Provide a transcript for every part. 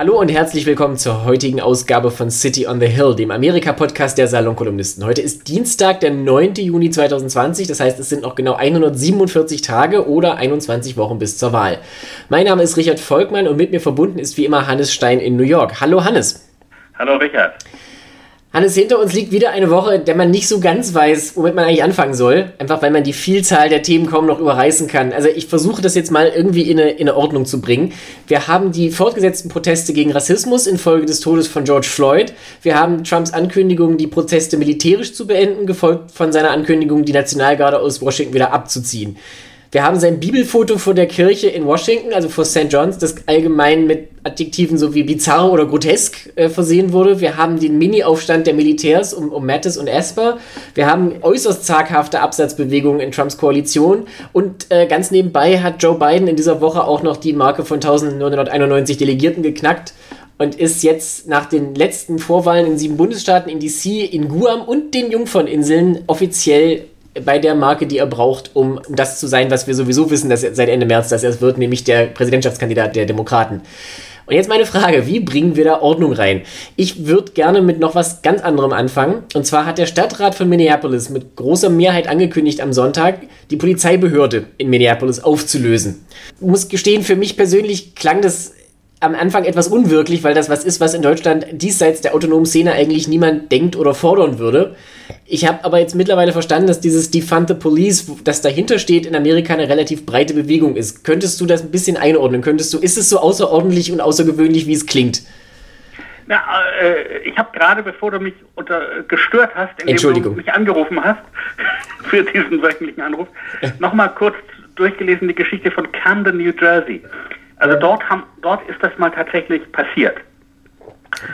Hallo und herzlich willkommen zur heutigen Ausgabe von City on the Hill, dem Amerika-Podcast der Salonkolumnisten. Heute ist Dienstag, der 9. Juni 2020, das heißt, es sind noch genau 147 Tage oder 21 Wochen bis zur Wahl. Mein Name ist Richard Volkmann und mit mir verbunden ist wie immer Hannes Stein in New York. Hallo Hannes. Hallo Richard. Hannes, hinter uns liegt wieder eine Woche, der man nicht so ganz weiß, womit man eigentlich anfangen soll. Einfach weil man die Vielzahl der Themen kaum noch überreißen kann. Also ich versuche das jetzt mal irgendwie in eine, in eine Ordnung zu bringen. Wir haben die fortgesetzten Proteste gegen Rassismus infolge des Todes von George Floyd. Wir haben Trumps Ankündigung, die Proteste militärisch zu beenden, gefolgt von seiner Ankündigung, die Nationalgarde aus Washington wieder abzuziehen. Wir haben sein Bibelfoto vor der Kirche in Washington, also vor St. John's, das allgemein mit Adjektiven so wie bizarr oder grotesk äh, versehen wurde. Wir haben den Mini-Aufstand der Militärs um, um Mattis und Esper. Wir haben äußerst zaghafte Absatzbewegungen in Trumps Koalition. Und äh, ganz nebenbei hat Joe Biden in dieser Woche auch noch die Marke von 1991 Delegierten geknackt und ist jetzt nach den letzten Vorwahlen in sieben Bundesstaaten in DC, in Guam und den Jungferninseln offiziell bei der Marke, die er braucht, um das zu sein, was wir sowieso wissen, dass er seit Ende März, dass er es wird, nämlich der Präsidentschaftskandidat der Demokraten. Und jetzt meine Frage, wie bringen wir da Ordnung rein? Ich würde gerne mit noch was ganz anderem anfangen. Und zwar hat der Stadtrat von Minneapolis mit großer Mehrheit angekündigt am Sonntag, die Polizeibehörde in Minneapolis aufzulösen. Ich muss gestehen, für mich persönlich klang das am Anfang etwas unwirklich, weil das was ist, was in Deutschland diesseits der autonomen Szene eigentlich niemand denkt oder fordern würde. Ich habe aber jetzt mittlerweile verstanden, dass dieses Defund the Police, das dahinter steht, in Amerika eine relativ breite Bewegung ist. Könntest du das ein bisschen einordnen? Könntest du, ist es so außerordentlich und außergewöhnlich, wie es klingt? Na, äh, ich habe gerade, bevor du mich unter, äh, gestört hast, indem du mich angerufen hast, für diesen wöchentlichen Anruf, nochmal kurz durchgelesen die Geschichte von Camden, New Jersey. Also dort, haben, dort ist das mal tatsächlich passiert.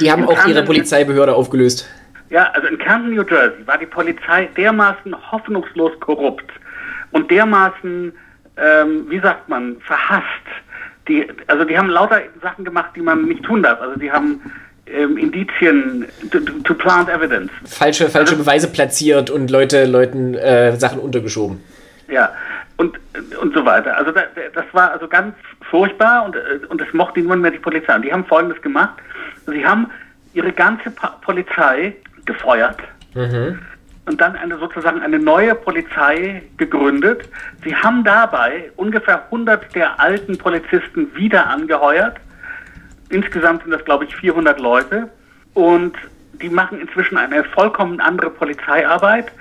Die haben in auch Camden, ihre Polizeibehörde aufgelöst. Ja, also in Camden, New Jersey war die Polizei dermaßen hoffnungslos korrupt und dermaßen, ähm, wie sagt man, verhasst. Die, also die haben lauter Sachen gemacht, die man nicht tun darf. Also die haben ähm, Indizien to, to, plant evidence. Falsche, falsche also, Beweise platziert und Leute, Leuten äh, Sachen untergeschoben. Ja, und, und so weiter. Also da, das war also ganz furchtbar und, äh, und das mochte niemand mehr die Polizei. Und die haben Folgendes gemacht. Sie haben ihre ganze pa Polizei gefeuert mhm. und dann eine sozusagen eine neue Polizei gegründet. Sie haben dabei ungefähr 100 der alten Polizisten wieder angeheuert. Insgesamt sind das, glaube ich, 400 Leute. Und die machen inzwischen eine vollkommen andere Polizeiarbeit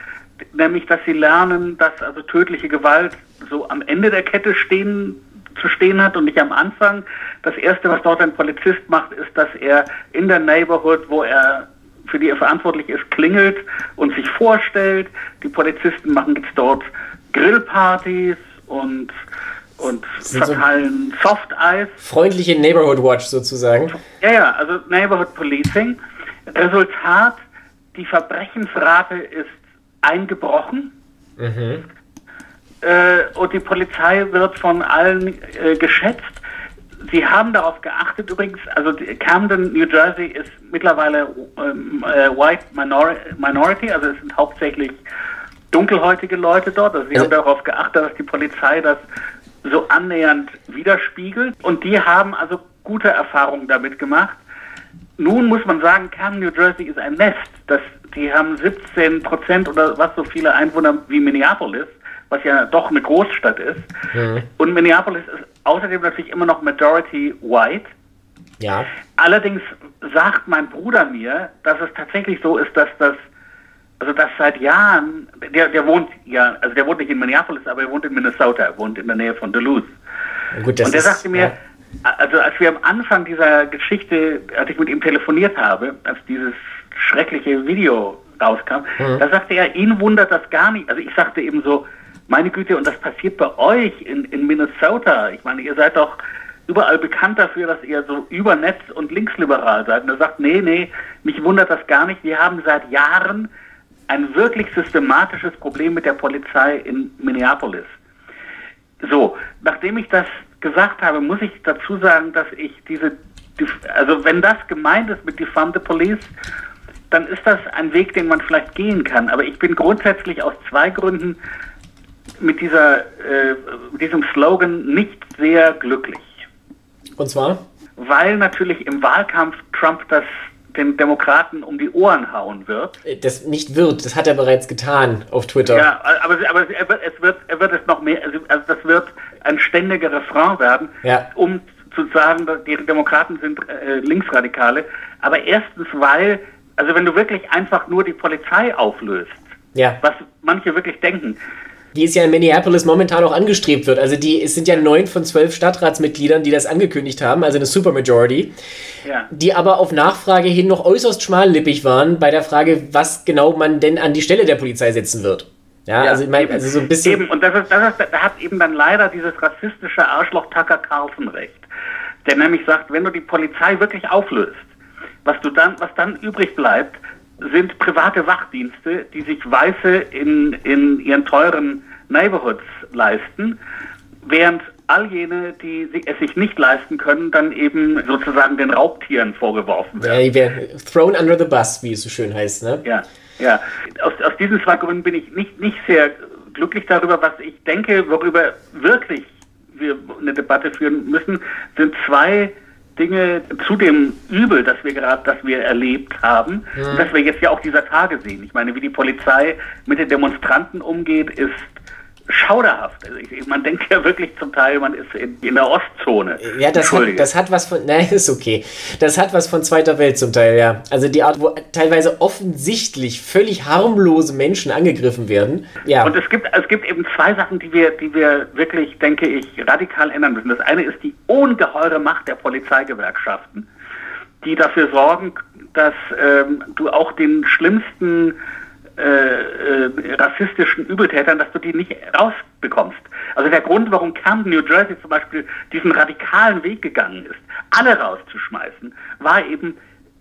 nämlich dass sie lernen, dass also tödliche Gewalt so am Ende der Kette stehen zu stehen hat und nicht am Anfang. Das erste, was dort ein Polizist macht, ist, dass er in der Neighborhood, wo er für die er verantwortlich ist, klingelt und sich vorstellt. Die Polizisten machen jetzt dort Grillpartys und und verteilen so Soft Eis. Freundliche Neighborhood Watch sozusagen. Ja, ja, also Neighborhood Policing. Resultat, die Verbrechensrate ist eingebrochen. Mhm. Äh, und die Polizei wird von allen äh, geschätzt. Sie haben darauf geachtet übrigens, also Camden, New Jersey ist mittlerweile ähm, äh, White Minor Minority, also es sind hauptsächlich dunkelhäutige Leute dort. Also sie haben darauf geachtet, dass die Polizei das so annähernd widerspiegelt. Und die haben also gute Erfahrungen damit gemacht. Nun muss man sagen, Camden, New Jersey ist ein Nest. Das die haben 17 Prozent oder was so viele Einwohner wie Minneapolis, was ja doch eine Großstadt ist. Mhm. Und Minneapolis ist außerdem natürlich immer noch Majority White. Ja. Allerdings sagt mein Bruder mir, dass es tatsächlich so ist, dass das, also dass seit Jahren, der, der wohnt ja, also der wohnt nicht in Minneapolis, aber er wohnt in Minnesota, er wohnt in der Nähe von Duluth. Gut, und der sagte mir, ja. also als wir am Anfang dieser Geschichte, als ich mit ihm telefoniert habe, als dieses schreckliche Video rauskam, mhm. da sagte er, ihn wundert das gar nicht. Also ich sagte eben so, meine Güte, und das passiert bei euch in, in Minnesota. Ich meine, ihr seid doch überall bekannt dafür, dass ihr so übernetz und linksliberal seid. Und er sagt, nee, nee, mich wundert das gar nicht. Wir haben seit Jahren ein wirklich systematisches Problem mit der Polizei in Minneapolis. So, nachdem ich das gesagt habe, muss ich dazu sagen, dass ich diese, also wenn das gemeint ist mit Defund the Police dann ist das ein Weg, den man vielleicht gehen kann. Aber ich bin grundsätzlich aus zwei Gründen mit dieser, äh, diesem Slogan nicht sehr glücklich. Und zwar? weil natürlich im Wahlkampf Trump das den Demokraten um die Ohren hauen wird. Das nicht wird, das hat er bereits getan auf Twitter. Ja, aber, aber er, wird, es wird, er wird es noch mehr, also, also das wird ein ständiger Refrain werden, ja. um zu sagen, die Demokraten sind äh, Linksradikale. Aber erstens, weil, also wenn du wirklich einfach nur die Polizei auflöst, ja. was manche wirklich denken, die es ja in Minneapolis momentan auch angestrebt wird. Also die, es sind ja neun von zwölf Stadtratsmitgliedern, die das angekündigt haben, also eine Supermajority, ja. die aber auf Nachfrage hin noch äußerst schmallippig waren bei der Frage, was genau man denn an die Stelle der Polizei setzen wird. Ja, ja, also ich meine, also so ein bisschen. Eben, und das ist, das ist, da hat eben dann leider dieses rassistische Arschloch Tucker Carlson recht. Der nämlich sagt, wenn du die Polizei wirklich auflöst, was du dann, was dann übrig bleibt, sind private Wachdienste, die sich Weiße in, in ihren teuren Neighborhoods leisten, während all jene, die es sich nicht leisten können, dann eben sozusagen den Raubtieren vorgeworfen werden. Ja, die werden thrown under the bus, wie es so schön heißt, ne? Ja, ja. Aus, aus diesen zwei Gründen bin ich nicht, nicht sehr glücklich darüber, was ich denke, worüber wirklich wir eine Debatte führen müssen, sind zwei Dinge zu dem Übel, das wir gerade, das wir erlebt haben, mhm. das wir jetzt ja auch dieser Tage sehen. Ich meine, wie die Polizei mit den Demonstranten umgeht, ist schauderhaft. Also ich, man denkt ja wirklich zum Teil, man ist in, in der Ostzone. Ja, das hat, das hat was von, nein, ist okay. Das hat was von zweiter Welt zum Teil, ja. Also die Art, wo teilweise offensichtlich völlig harmlose Menschen angegriffen werden. Ja. Und es gibt, es gibt eben zwei Sachen, die wir, die wir wirklich, denke ich, radikal ändern müssen. Das eine ist die ungeheure Macht der Polizeigewerkschaften, die dafür sorgen, dass ähm, du auch den schlimmsten äh, äh, rassistischen Übeltätern, dass du die nicht rausbekommst. Also der Grund, warum Camden, New Jersey zum Beispiel diesen radikalen Weg gegangen ist, alle rauszuschmeißen, war eben,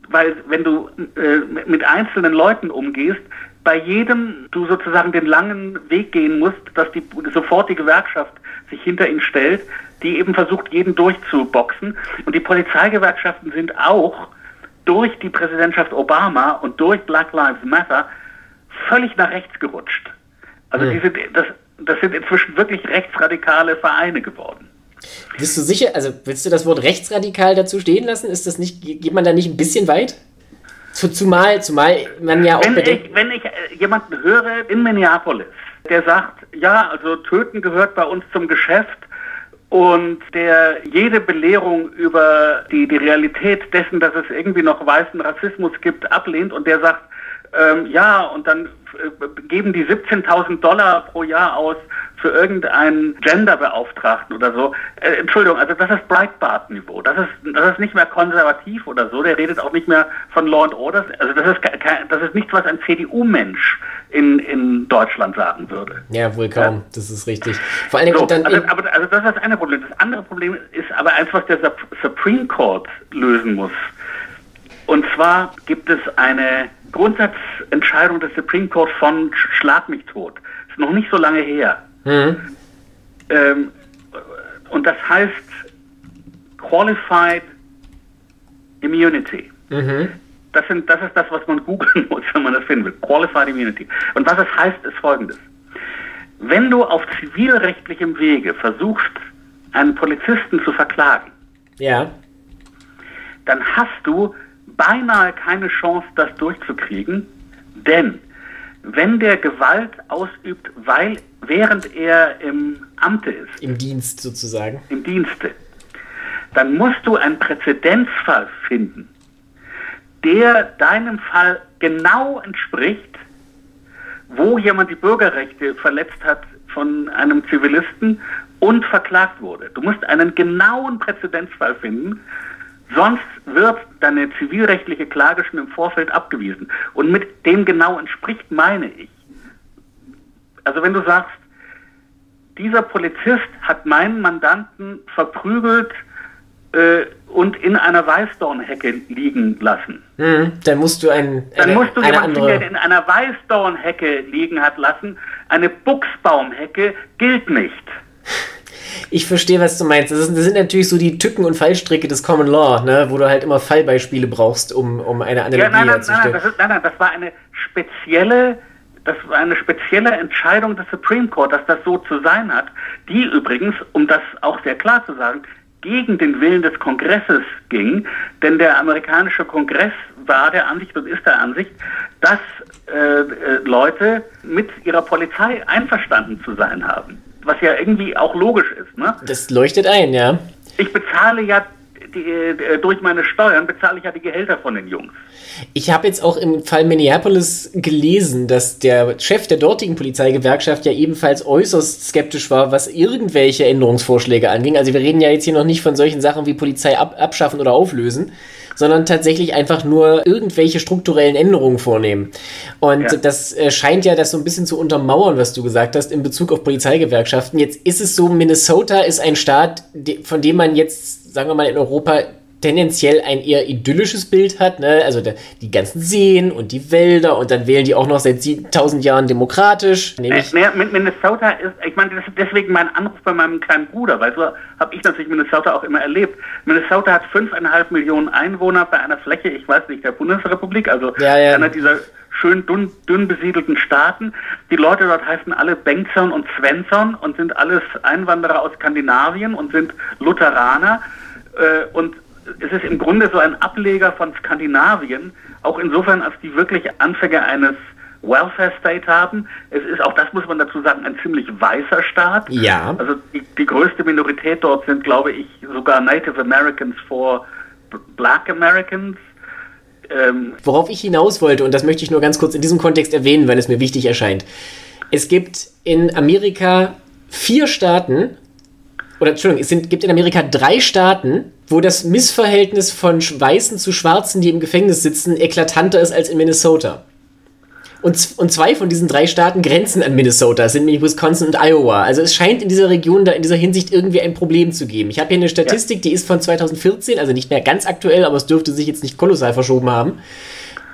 weil wenn du äh, mit einzelnen Leuten umgehst, bei jedem du sozusagen den langen Weg gehen musst, dass die sofort die Gewerkschaft sich hinter ihn stellt, die eben versucht, jeden durchzuboxen. Und die Polizeigewerkschaften sind auch durch die Präsidentschaft Obama und durch Black Lives Matter völlig nach rechts gerutscht. Also mhm. die das, das sind inzwischen wirklich rechtsradikale Vereine geworden. Bist du sicher, also willst du das Wort rechtsradikal dazu stehen lassen? Ist das nicht, geht man da nicht ein bisschen weit? Zumal, zumal man ja auch wenn bedenkt. Ich, wenn ich äh, jemanden höre in Minneapolis, der sagt, ja, also Töten gehört bei uns zum Geschäft und der jede Belehrung über die, die Realität dessen, dass es irgendwie noch weißen Rassismus gibt, ablehnt und der sagt, ähm, ja, und dann äh, geben die 17.000 Dollar pro Jahr aus für irgendeinen Genderbeauftragten oder so. Äh, Entschuldigung, also das ist Breitbart-Niveau. Das ist, das ist nicht mehr konservativ oder so. Der redet auch nicht mehr von Law and Order. Also das ist, das ist nichts, was ein CDU-Mensch in, in Deutschland sagen würde. Ja, wohl kaum. Ja. Das ist richtig. Vor allen Dingen so, dann also, aber, also das ist das eine Problem. Das andere Problem ist aber eins, was der Supreme Court lösen muss. Und zwar gibt es eine Grundsatzentscheidung des Supreme Court von Schlag mich tot. Ist noch nicht so lange her. Mhm. Ähm, und das heißt Qualified Immunity. Mhm. Das, sind, das ist das, was man googeln muss, wenn man das finden will. Qualified Immunity. Und was es heißt, ist folgendes. Wenn du auf zivilrechtlichem Wege versuchst, einen Polizisten zu verklagen, ja. dann hast du beinahe keine Chance, das durchzukriegen, denn wenn der Gewalt ausübt, weil während er im Amte ist, im Dienst sozusagen, im Dienste, dann musst du einen Präzedenzfall finden, der deinem Fall genau entspricht, wo jemand die Bürgerrechte verletzt hat von einem Zivilisten und verklagt wurde. Du musst einen genauen Präzedenzfall finden, Sonst wird deine zivilrechtliche Klage schon im Vorfeld abgewiesen. Und mit dem genau entspricht, meine ich. Also wenn du sagst, dieser Polizist hat meinen Mandanten verprügelt äh, und in einer Weißdornhecke liegen lassen. Mhm, dann musst du ein, eine, Dann musst du jemanden, andere... der in einer Weißdornhecke liegen hat lassen. Eine Buchsbaumhecke gilt nicht. Ich verstehe, was du meinst. Das, ist, sind natürlich so die Tücken und Fallstricke des Common Law, ne? wo du halt immer Fallbeispiele brauchst, um, um eine Analogie ja, nein, nein, herzustellen. Nein, nein, das nein, nein, das war eine spezielle das war eine spezielle Entscheidung des Supreme Court, dass das so zu sein hat, die übrigens, um das auch sehr klar zu sagen, gegen den Willen des Kongresses ging, denn der amerikanische Kongress war der Ansicht und ist der Ansicht, dass äh, äh, Leute mit ihrer Polizei einverstanden zu sein haben. Was ja irgendwie auch logisch ist. Ne? Das leuchtet ein, ja. Ich bezahle ja die, äh, durch meine Steuern bezahle ich ja die Gehälter von den Jungs. Ich habe jetzt auch im Fall Minneapolis gelesen, dass der Chef der dortigen Polizeigewerkschaft ja ebenfalls äußerst skeptisch war, was irgendwelche Änderungsvorschläge anging. Also wir reden ja jetzt hier noch nicht von solchen Sachen wie Polizei ab abschaffen oder auflösen, sondern tatsächlich einfach nur irgendwelche strukturellen Änderungen vornehmen. Und ja. das äh, scheint ja das so ein bisschen zu untermauern, was du gesagt hast, in Bezug auf Polizeigewerkschaften. Jetzt ist es so, Minnesota ist ein Staat, von dem man jetzt, sagen wir mal, in Europa tendenziell ein eher idyllisches Bild hat, ne? also der, die ganzen Seen und die Wälder und dann wählen die auch noch seit 7000 Jahren demokratisch. Nämlich äh, mit Minnesota ist, ich meine, das ist deswegen mein Anruf bei meinem kleinen Bruder, weil so habe ich natürlich Minnesota auch immer erlebt. Minnesota hat 5,5 Millionen Einwohner bei einer Fläche, ich weiß nicht, der Bundesrepublik, also ja, ja. einer dieser schön dünn, dünn besiedelten Staaten. Die Leute dort heißen alle Bengtson und Svensson und sind alles Einwanderer aus Skandinavien und sind Lutheraner. Äh, und es ist im Grunde so ein Ableger von Skandinavien, auch insofern, als die wirklich Anfänge eines Welfare State haben. Es ist, auch das muss man dazu sagen, ein ziemlich weißer Staat. Ja. Also die, die größte Minorität dort sind, glaube ich, sogar Native Americans vor Black Americans. Ähm Worauf ich hinaus wollte, und das möchte ich nur ganz kurz in diesem Kontext erwähnen, weil es mir wichtig erscheint. Es gibt in Amerika vier Staaten, oder Entschuldigung, es sind, gibt in Amerika drei Staaten, wo das Missverhältnis von Weißen zu Schwarzen, die im Gefängnis sitzen, eklatanter ist als in Minnesota. Und, und zwei von diesen drei Staaten grenzen an Minnesota, sind nämlich Wisconsin und Iowa. Also es scheint in dieser Region da in dieser Hinsicht irgendwie ein Problem zu geben. Ich habe hier eine Statistik, ja. die ist von 2014, also nicht mehr ganz aktuell, aber es dürfte sich jetzt nicht kolossal verschoben haben.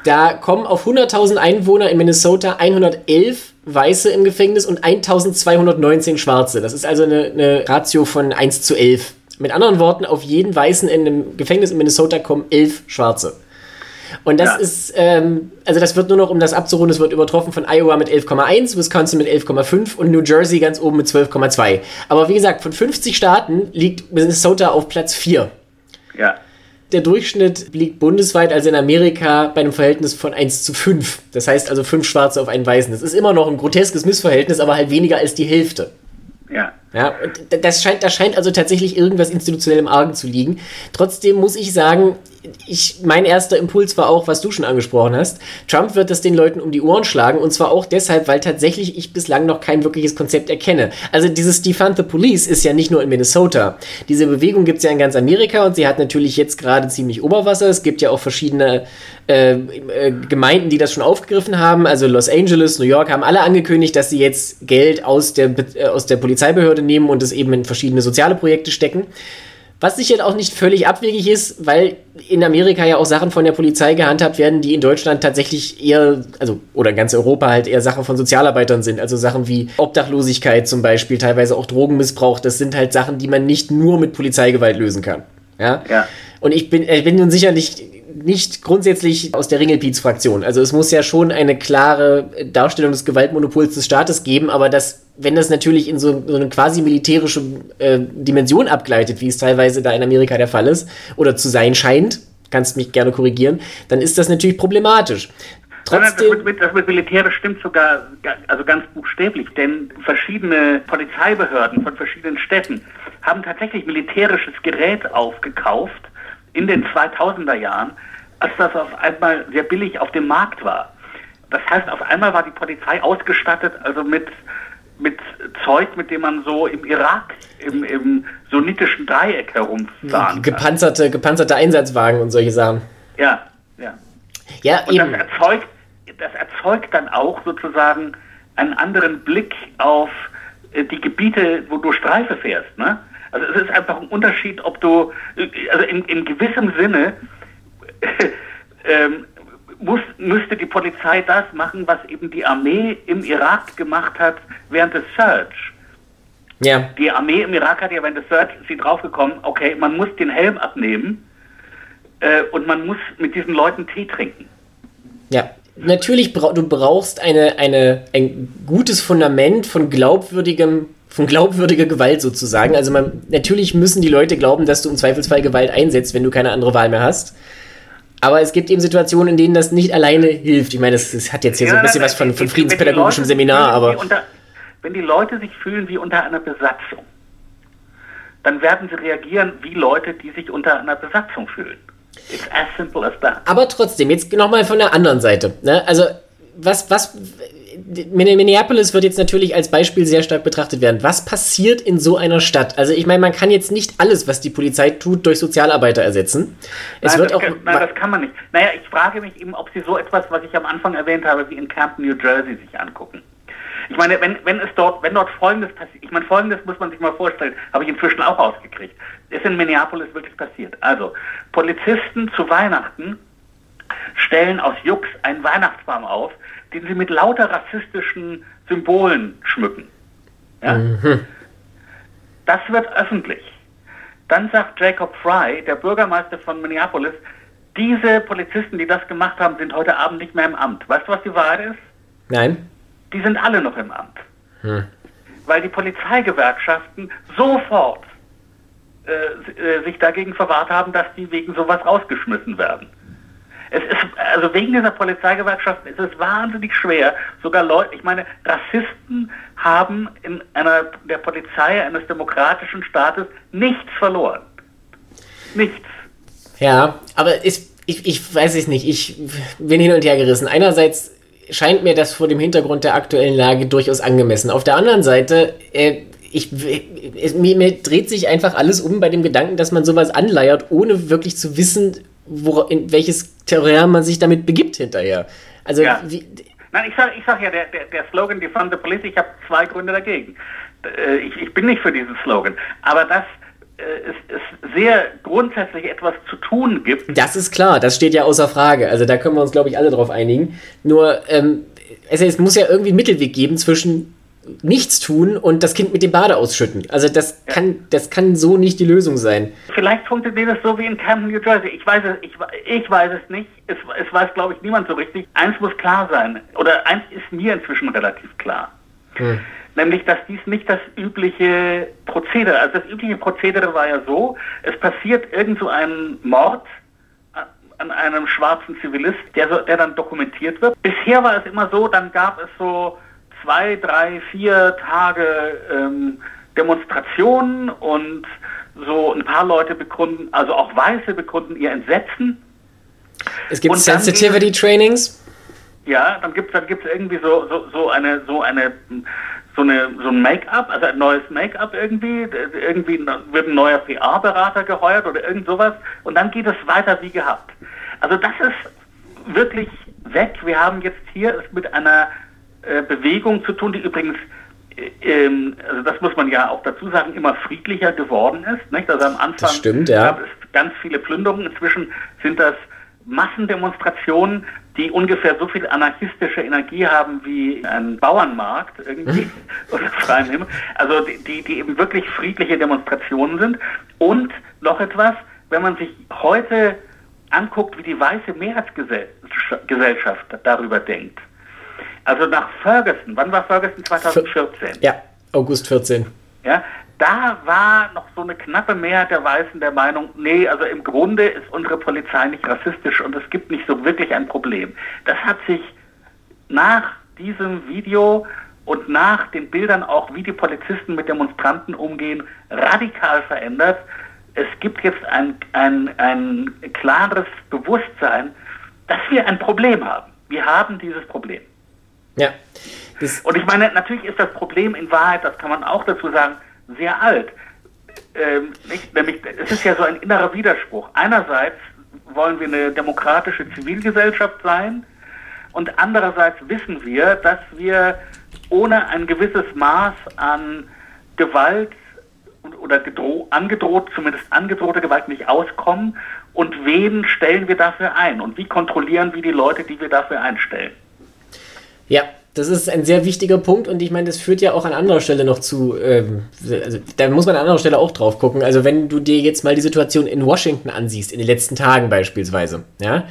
Da kommen auf 100.000 Einwohner in Minnesota 111 Weiße im Gefängnis und 1219 Schwarze. Das ist also eine, eine Ratio von 1 zu 11. Mit anderen Worten, auf jeden Weißen in einem Gefängnis in Minnesota kommen elf Schwarze. Und das ja. ist, ähm, also das wird nur noch, um das abzurunden, es wird übertroffen von Iowa mit 11,1, Wisconsin mit 11,5 und New Jersey ganz oben mit 12,2. Aber wie gesagt, von 50 Staaten liegt Minnesota auf Platz 4. Ja. Der Durchschnitt liegt bundesweit, also in Amerika, bei einem Verhältnis von 1 zu 5. Das heißt also 5 Schwarze auf einen Weißen. Das ist immer noch ein groteskes Missverhältnis, aber halt weniger als die Hälfte. Ja. Ja, das scheint, da scheint also tatsächlich irgendwas institutionell im Argen zu liegen. Trotzdem muss ich sagen, ich, mein erster Impuls war auch, was du schon angesprochen hast. Trump wird das den Leuten um die Ohren schlagen und zwar auch deshalb, weil tatsächlich ich bislang noch kein wirkliches Konzept erkenne. Also dieses Defund the Police ist ja nicht nur in Minnesota. Diese Bewegung gibt es ja in ganz Amerika und sie hat natürlich jetzt gerade ziemlich Oberwasser. Es gibt ja auch verschiedene äh, äh, Gemeinden, die das schon aufgegriffen haben. Also Los Angeles, New York haben alle angekündigt, dass sie jetzt Geld aus der, äh, aus der Polizeibehörde nehmen und es eben in verschiedene soziale Projekte stecken. Was sicher auch nicht völlig abwegig ist, weil in Amerika ja auch Sachen von der Polizei gehandhabt werden, die in Deutschland tatsächlich eher, also oder in ganz Europa halt eher Sachen von Sozialarbeitern sind. Also Sachen wie Obdachlosigkeit zum Beispiel, teilweise auch Drogenmissbrauch. Das sind halt Sachen, die man nicht nur mit Polizeigewalt lösen kann. Ja. ja. Und ich bin, ich bin nun sicherlich nicht grundsätzlich aus der Ringelpiez-Fraktion. Also es muss ja schon eine klare Darstellung des Gewaltmonopols des Staates geben, aber das, wenn das natürlich in so, so eine quasi militärische äh, Dimension abgleitet, wie es teilweise da in Amerika der Fall ist, oder zu sein scheint, kannst mich gerne korrigieren, dann ist das natürlich problematisch. Trotzdem, das, mit, das mit militärisch stimmt sogar also ganz buchstäblich, denn verschiedene Polizeibehörden von verschiedenen Städten haben tatsächlich militärisches Gerät aufgekauft in den 2000er Jahren, als das auf einmal sehr billig auf dem Markt war. Das heißt, auf einmal war die Polizei ausgestattet, also mit, mit Zeug, mit dem man so im Irak, im, im sunnitischen Dreieck herumfahren gepanzerte, kann. Gepanzerte Einsatzwagen und solche Sachen. Ja, ja. Ja, und eben. Das erzeugt, das erzeugt dann auch sozusagen einen anderen Blick auf äh, die Gebiete, wo du Streife fährst. Ne? Also es ist einfach ein Unterschied, ob du, also in, in gewissem Sinne ähm, muss, müsste die Polizei das machen, was eben die Armee im Irak gemacht hat während des Search. Ja. Die Armee im Irak hat ja während des Search sie draufgekommen, okay, man muss den Helm abnehmen äh, und man muss mit diesen Leuten Tee trinken. Ja, natürlich bra du brauchst eine, eine, ein gutes Fundament von glaubwürdigem von glaubwürdiger Gewalt sozusagen. Also man, natürlich müssen die Leute glauben, dass du im Zweifelsfall Gewalt einsetzt, wenn du keine andere Wahl mehr hast. Aber es gibt eben Situationen, in denen das nicht alleine hilft. Ich meine, das, das hat jetzt hier ja, so ein bisschen was von, von friedenspädagogischem Seminar, aber. Unter, wenn die Leute sich fühlen wie unter einer Besatzung, dann werden sie reagieren wie Leute, die sich unter einer Besatzung fühlen. It's as simple as that. Aber trotzdem, jetzt nochmal von der anderen Seite. Ne? Also, was, was, Minneapolis wird jetzt natürlich als Beispiel sehr stark betrachtet werden. Was passiert in so einer Stadt? Also ich meine, man kann jetzt nicht alles, was die Polizei tut, durch Sozialarbeiter ersetzen. Es nein, wird auch, kann, nein, das kann man nicht. Naja, ich frage mich eben, ob Sie so etwas, was ich am Anfang erwähnt habe, wie in Camden, New Jersey sich angucken. Ich meine, wenn, wenn es dort, wenn dort Folgendes passiert, ich meine, Folgendes muss man sich mal vorstellen, habe ich inzwischen auch ausgekriegt, ist in Minneapolis wirklich passiert. Also, Polizisten zu Weihnachten stellen aus Jux einen Weihnachtsbaum auf, den sie mit lauter rassistischen Symbolen schmücken. Ja? Mhm. Das wird öffentlich. Dann sagt Jacob Fry, der Bürgermeister von Minneapolis, diese Polizisten, die das gemacht haben, sind heute Abend nicht mehr im Amt. Weißt du, was die Wahrheit ist? Nein. Die sind alle noch im Amt. Hm. Weil die Polizeigewerkschaften sofort äh, äh sich dagegen verwahrt haben, dass die wegen sowas rausgeschmissen werden. Es ist, also wegen dieser Polizeigewerkschaften ist es wahnsinnig schwer, sogar Leute, ich meine, Rassisten haben in einer, der Polizei eines demokratischen Staates nichts verloren. Nichts. Ja, aber ist, ich, ich weiß es nicht, ich bin hin und her gerissen. Einerseits scheint mir das vor dem Hintergrund der aktuellen Lage durchaus angemessen. Auf der anderen Seite, äh, ich, es, mir, mir, dreht sich einfach alles um bei dem Gedanken, dass man sowas anleiert, ohne wirklich zu wissen, wo, in welches Terrain man sich damit begibt hinterher. Also, ja. wie, Nein, ich sage ich sag ja, der, der, der Slogan Defund the Police, ich habe zwei Gründe dagegen. Äh, ich, ich bin nicht für diesen Slogan. Aber dass äh, es, es sehr grundsätzlich etwas zu tun gibt. Das ist klar, das steht ja außer Frage. Also da können wir uns, glaube ich, alle drauf einigen. Nur, ähm, es, es muss ja irgendwie einen Mittelweg geben zwischen nichts tun und das Kind mit dem Bade ausschütten. Also das ja. kann, das kann so nicht die Lösung sein. Vielleicht funktioniert das so wie in Camden, New Jersey. Ich weiß es, ich, ich weiß es nicht. Es, es weiß, glaube ich, niemand so richtig. Eins muss klar sein. Oder eins ist mir inzwischen relativ klar. Hm. Nämlich, dass dies nicht das übliche Prozedere, also das übliche Prozedere war ja so, es passiert irgend so ein Mord an einem schwarzen Zivilist, der, so, der dann dokumentiert wird. Bisher war es immer so, dann gab es so zwei, drei, vier Tage ähm, Demonstrationen und so ein paar Leute begründen, also auch Weiße begründen ihr Entsetzen. Es gibt Sensitivity Trainings. Ja, dann gibt es dann gibt's irgendwie so, so, so eine, so eine, so eine, so ein Make-up, also ein neues Make-up irgendwie, irgendwie wird ein neuer PR-Berater geheuert oder irgend sowas und dann geht es weiter wie gehabt. Also das ist wirklich weg. Wir haben jetzt hier es mit einer äh, Bewegung zu tun, die übrigens, äh, ähm, also das muss man ja auch dazu sagen, immer friedlicher geworden ist. Nicht? Also am Anfang stimmt, ja. gab es ganz viele Plünderungen. Inzwischen sind das Massendemonstrationen, die ungefähr so viel anarchistische Energie haben wie ein Bauernmarkt irgendwie oder freiem Himmel. Also die, die eben wirklich friedliche Demonstrationen sind. Und noch etwas, wenn man sich heute anguckt, wie die weiße Mehrheitsgesellschaft darüber denkt. Also nach Ferguson, wann war Ferguson? 2014? Ja, August 14. Ja, da war noch so eine knappe Mehrheit der Weißen der Meinung, nee, also im Grunde ist unsere Polizei nicht rassistisch und es gibt nicht so wirklich ein Problem. Das hat sich nach diesem Video und nach den Bildern auch, wie die Polizisten mit Demonstranten umgehen, radikal verändert. Es gibt jetzt ein, ein, ein klares Bewusstsein, dass wir ein Problem haben. Wir haben dieses Problem. Ja. und ich meine, natürlich ist das Problem in Wahrheit, das kann man auch dazu sagen, sehr alt. Ähm, nicht, nämlich, es ist ja so ein innerer Widerspruch. Einerseits wollen wir eine demokratische Zivilgesellschaft sein und andererseits wissen wir, dass wir ohne ein gewisses Maß an Gewalt oder angedroht, zumindest angedrohte Gewalt nicht auskommen. Und wen stellen wir dafür ein? Und wie kontrollieren wir die Leute, die wir dafür einstellen? Ja, das ist ein sehr wichtiger Punkt und ich meine, das führt ja auch an anderer Stelle noch zu, ähm, also da muss man an anderer Stelle auch drauf gucken. Also wenn du dir jetzt mal die Situation in Washington ansiehst, in den letzten Tagen beispielsweise, ja,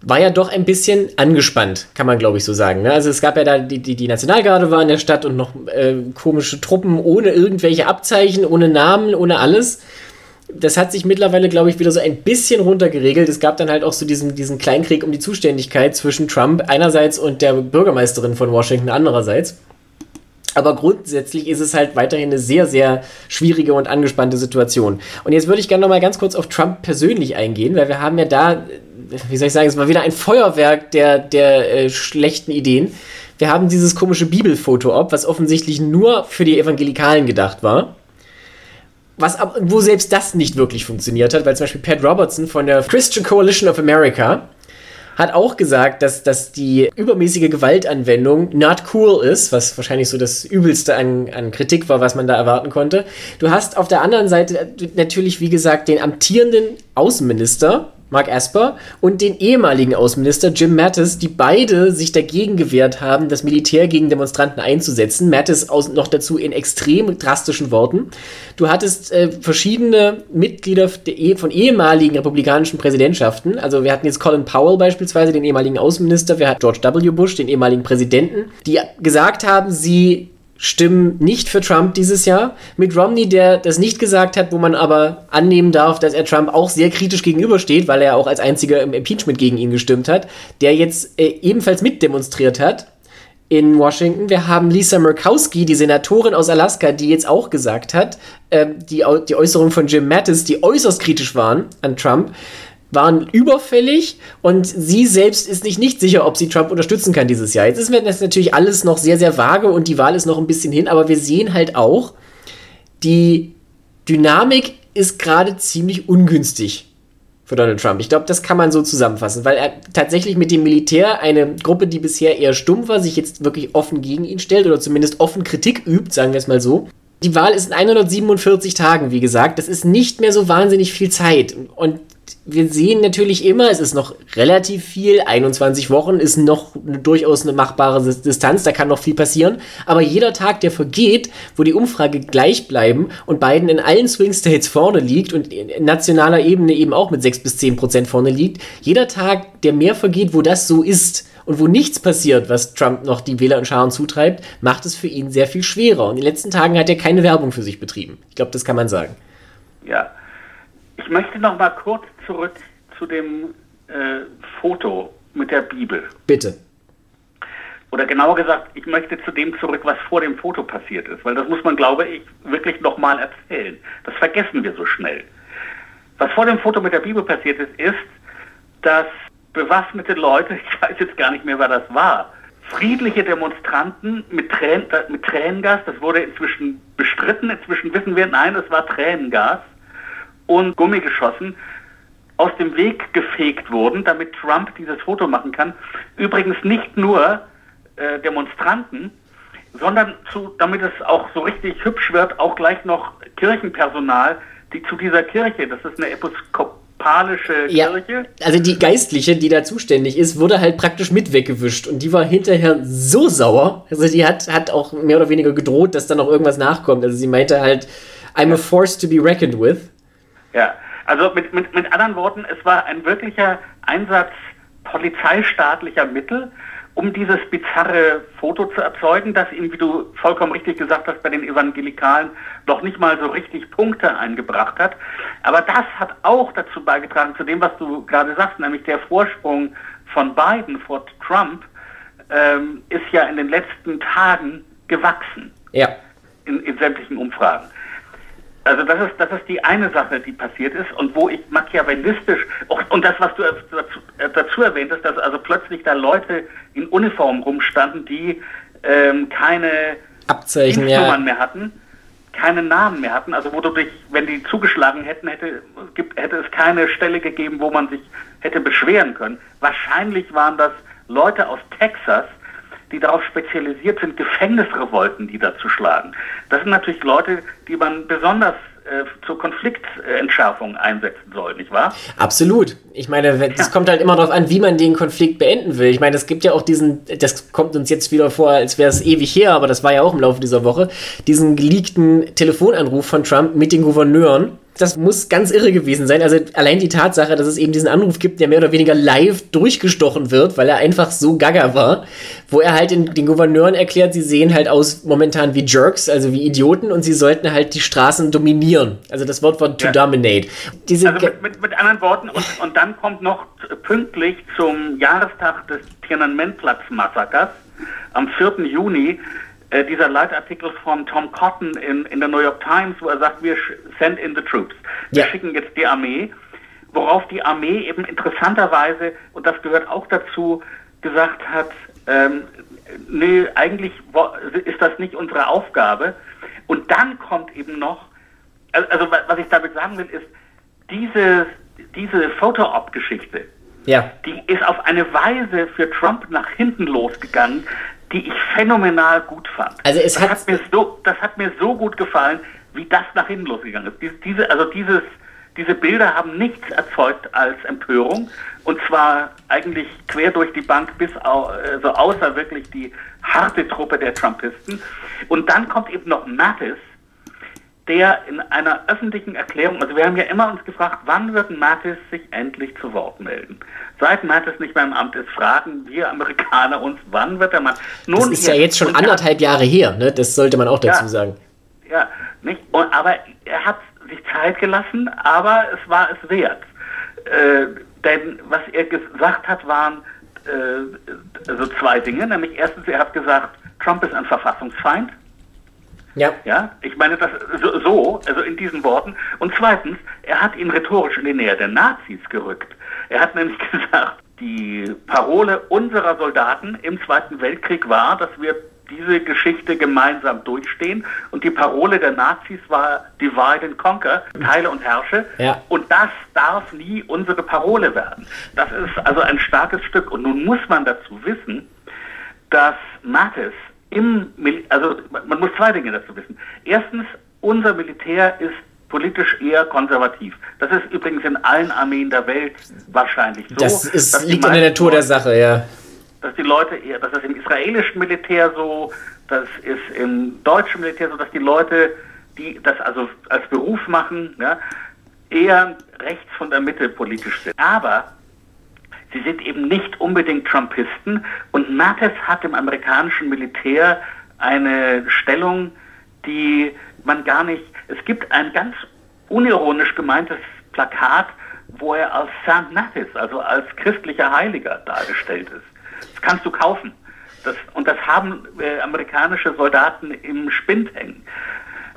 war ja doch ein bisschen angespannt, kann man glaube ich so sagen. Ne? Also es gab ja da, die, die, die Nationalgarde war in der Stadt und noch äh, komische Truppen ohne irgendwelche Abzeichen, ohne Namen, ohne alles. Das hat sich mittlerweile, glaube ich, wieder so ein bisschen runtergeregelt. Es gab dann halt auch so diesen, diesen Kleinkrieg um die Zuständigkeit zwischen Trump einerseits und der Bürgermeisterin von Washington andererseits. Aber grundsätzlich ist es halt weiterhin eine sehr, sehr schwierige und angespannte Situation. Und jetzt würde ich gerne noch mal ganz kurz auf Trump persönlich eingehen, weil wir haben ja da, wie soll ich sagen, es war wieder ein Feuerwerk der, der äh, schlechten Ideen. Wir haben dieses komische Bibelfoto ab, was offensichtlich nur für die Evangelikalen gedacht war. Was, wo selbst das nicht wirklich funktioniert hat, weil zum Beispiel Pat Robertson von der Christian Coalition of America hat auch gesagt, dass, dass die übermäßige Gewaltanwendung not cool ist, was wahrscheinlich so das Übelste an, an Kritik war, was man da erwarten konnte. Du hast auf der anderen Seite natürlich, wie gesagt, den amtierenden Außenminister, Mark Esper und den ehemaligen Außenminister Jim Mattis, die beide sich dagegen gewehrt haben, das Militär gegen Demonstranten einzusetzen. Mattis aus, noch dazu in extrem drastischen Worten. Du hattest äh, verschiedene Mitglieder e, von ehemaligen republikanischen Präsidentschaften. Also wir hatten jetzt Colin Powell beispielsweise, den ehemaligen Außenminister, wir hatten George W. Bush, den ehemaligen Präsidenten, die gesagt haben, sie stimmen nicht für Trump dieses Jahr. Mit Romney, der das nicht gesagt hat, wo man aber annehmen darf, dass er Trump auch sehr kritisch gegenübersteht, weil er auch als einziger im Impeachment gegen ihn gestimmt hat, der jetzt äh, ebenfalls mitdemonstriert hat in Washington. Wir haben Lisa Murkowski, die Senatorin aus Alaska, die jetzt auch gesagt hat, äh, die, die Äußerung von Jim Mattis, die äußerst kritisch waren an Trump, waren überfällig und sie selbst ist nicht, nicht sicher, ob sie Trump unterstützen kann dieses Jahr. Jetzt ist das natürlich alles noch sehr, sehr vage und die Wahl ist noch ein bisschen hin, aber wir sehen halt auch, die Dynamik ist gerade ziemlich ungünstig für Donald Trump. Ich glaube, das kann man so zusammenfassen, weil er tatsächlich mit dem Militär eine Gruppe, die bisher eher stumm war, sich jetzt wirklich offen gegen ihn stellt oder zumindest offen Kritik übt, sagen wir es mal so. Die Wahl ist in 147 Tagen, wie gesagt. Das ist nicht mehr so wahnsinnig viel Zeit. Und wir sehen natürlich immer, es ist noch relativ viel, 21 Wochen ist noch durchaus eine machbare Distanz, da kann noch viel passieren, aber jeder Tag, der vergeht, wo die Umfrage gleich bleiben und Biden in allen Swing States vorne liegt und in nationaler Ebene eben auch mit 6 bis 10 Prozent vorne liegt, jeder Tag, der mehr vergeht, wo das so ist und wo nichts passiert, was Trump noch die Wähler in Scharen zutreibt, macht es für ihn sehr viel schwerer. Und in den letzten Tagen hat er keine Werbung für sich betrieben. Ich glaube, das kann man sagen. Ja, ich möchte noch mal kurz zurück zu dem äh, Foto mit der Bibel. Bitte. Oder genauer gesagt, ich möchte zu dem zurück, was vor dem Foto passiert ist, weil das muss man, glaube ich, wirklich noch mal erzählen. Das vergessen wir so schnell. Was vor dem Foto mit der Bibel passiert ist, ist, dass bewaffnete Leute, ich weiß jetzt gar nicht mehr, wer das war, friedliche Demonstranten mit, Trän mit Tränengas, das wurde inzwischen bestritten, inzwischen wissen wir, nein, es war Tränengas, und Gummigeschossen aus dem Weg gefegt wurden, damit Trump dieses Foto machen kann. Übrigens nicht nur äh, Demonstranten, sondern zu, damit es auch so richtig hübsch wird, auch gleich noch Kirchenpersonal, die zu dieser Kirche, das ist eine episkopalische ja, Kirche. Also die Geistliche, die da zuständig ist, wurde halt praktisch mit weggewischt und die war hinterher so sauer. Also die hat, hat auch mehr oder weniger gedroht, dass da noch irgendwas nachkommt. Also sie meinte halt, I'm a force to be reckoned with. Ja, also mit, mit, mit anderen Worten, es war ein wirklicher Einsatz polizeistaatlicher Mittel, um dieses bizarre Foto zu erzeugen, das ihm, wie du vollkommen richtig gesagt hast, bei den Evangelikalen noch nicht mal so richtig Punkte eingebracht hat. Aber das hat auch dazu beigetragen, zu dem, was du gerade sagst, nämlich der Vorsprung von Biden vor Trump, ähm, ist ja in den letzten Tagen gewachsen. Ja. In, in sämtlichen Umfragen. Also das ist, das ist die eine Sache, die passiert ist und wo ich machiavellistisch, und das, was du dazu, äh, dazu erwähnt hast, dass also plötzlich da Leute in Uniform rumstanden, die ähm, keine Abzeichen ja. mehr hatten, keine Namen mehr hatten, also wo du dich, wenn die zugeschlagen hätten, hätte, hätte es keine Stelle gegeben, wo man sich hätte beschweren können. Wahrscheinlich waren das Leute aus Texas, die darauf spezialisiert sind, Gefängnisrevolten niederzuschlagen. Das sind natürlich Leute, die man besonders äh, zur Konfliktentschärfung einsetzen soll, nicht wahr? Absolut. Ich meine, es ja. kommt halt immer darauf an, wie man den Konflikt beenden will. Ich meine, es gibt ja auch diesen, das kommt uns jetzt wieder vor, als wäre es ewig her, aber das war ja auch im Laufe dieser Woche, diesen geleakten Telefonanruf von Trump mit den Gouverneuren das muss ganz irre gewesen sein. Also allein die Tatsache, dass es eben diesen Anruf gibt, der mehr oder weniger live durchgestochen wird, weil er einfach so gaga war, wo er halt den, den Gouverneuren erklärt, sie sehen halt aus momentan wie Jerks, also wie Idioten und sie sollten halt die Straßen dominieren. Also das Wort war to ja. dominate. Diese also mit, mit, mit anderen Worten, und, und dann kommt noch pünktlich zum Jahrestag des Tiananmen-Platz-Massakers am 4. Juni äh, dieser Leitartikel von Tom Cotton in, in der New York Times, wo er sagt, wir send in the troops. Wir ja. schicken jetzt die Armee, worauf die Armee eben interessanterweise, und das gehört auch dazu, gesagt hat, ähm, nee, eigentlich ist das nicht unsere Aufgabe. Und dann kommt eben noch, also was ich damit sagen will, ist, diese, diese Photo-Op-Geschichte, ja. die ist auf eine Weise für Trump nach hinten losgegangen, die ich phänomenal gut fand. Also es das hat, hat mir so, das hat mir so gut gefallen, wie das nach hinten losgegangen ist. Diese, diese, also dieses, diese Bilder haben nichts erzeugt als Empörung und zwar eigentlich quer durch die Bank bis au, also außer wirklich die harte Truppe der Trumpisten. Und dann kommt eben noch Mattis, der in einer öffentlichen Erklärung, also wir haben ja immer uns gefragt, wann wird Mattis sich endlich zu Wort melden? Seit Mattis nicht mehr im Amt ist, fragen wir Amerikaner uns, wann wird der Mann. Nun, das ist ja jetzt schon anderthalb Jahre her, ne? das sollte man auch dazu ja, sagen. Ja, nicht? Und, aber er hat sich Zeit gelassen, aber es war es wert. Äh, denn was er gesagt hat, waren äh, also zwei Dinge. Nämlich erstens, er hat gesagt, Trump ist ein Verfassungsfeind. Ja. Ja, ich meine das so, also in diesen Worten. Und zweitens, er hat ihn rhetorisch in die Nähe der Nazis gerückt. Er hat nämlich gesagt, die Parole unserer Soldaten im Zweiten Weltkrieg war, dass wir diese Geschichte gemeinsam durchstehen. Und die Parole der Nazis war Divide and Conquer, teile und herrsche. Ja. Und das darf nie unsere Parole werden. Das ist also ein starkes Stück. Und nun muss man dazu wissen, dass Mattis im, also man muss zwei Dinge dazu wissen. Erstens, unser Militär ist politisch eher konservativ. Das ist übrigens in allen Armeen der Welt wahrscheinlich so. Das ist, liegt in der Natur der Sache, ja. Dass die Leute eher, das ist im israelischen Militär so, das ist im deutschen Militär so, dass die Leute, die das also als Beruf machen, ja, eher rechts von der Mitte politisch sind. Aber Sie sind eben nicht unbedingt Trumpisten und Mattis hat im amerikanischen Militär eine Stellung, die man gar nicht. Es gibt ein ganz unironisch gemeintes Plakat, wo er als St. Mattis, also als christlicher Heiliger dargestellt ist. Das kannst du kaufen. Das, und das haben äh, amerikanische Soldaten im Spind hängen.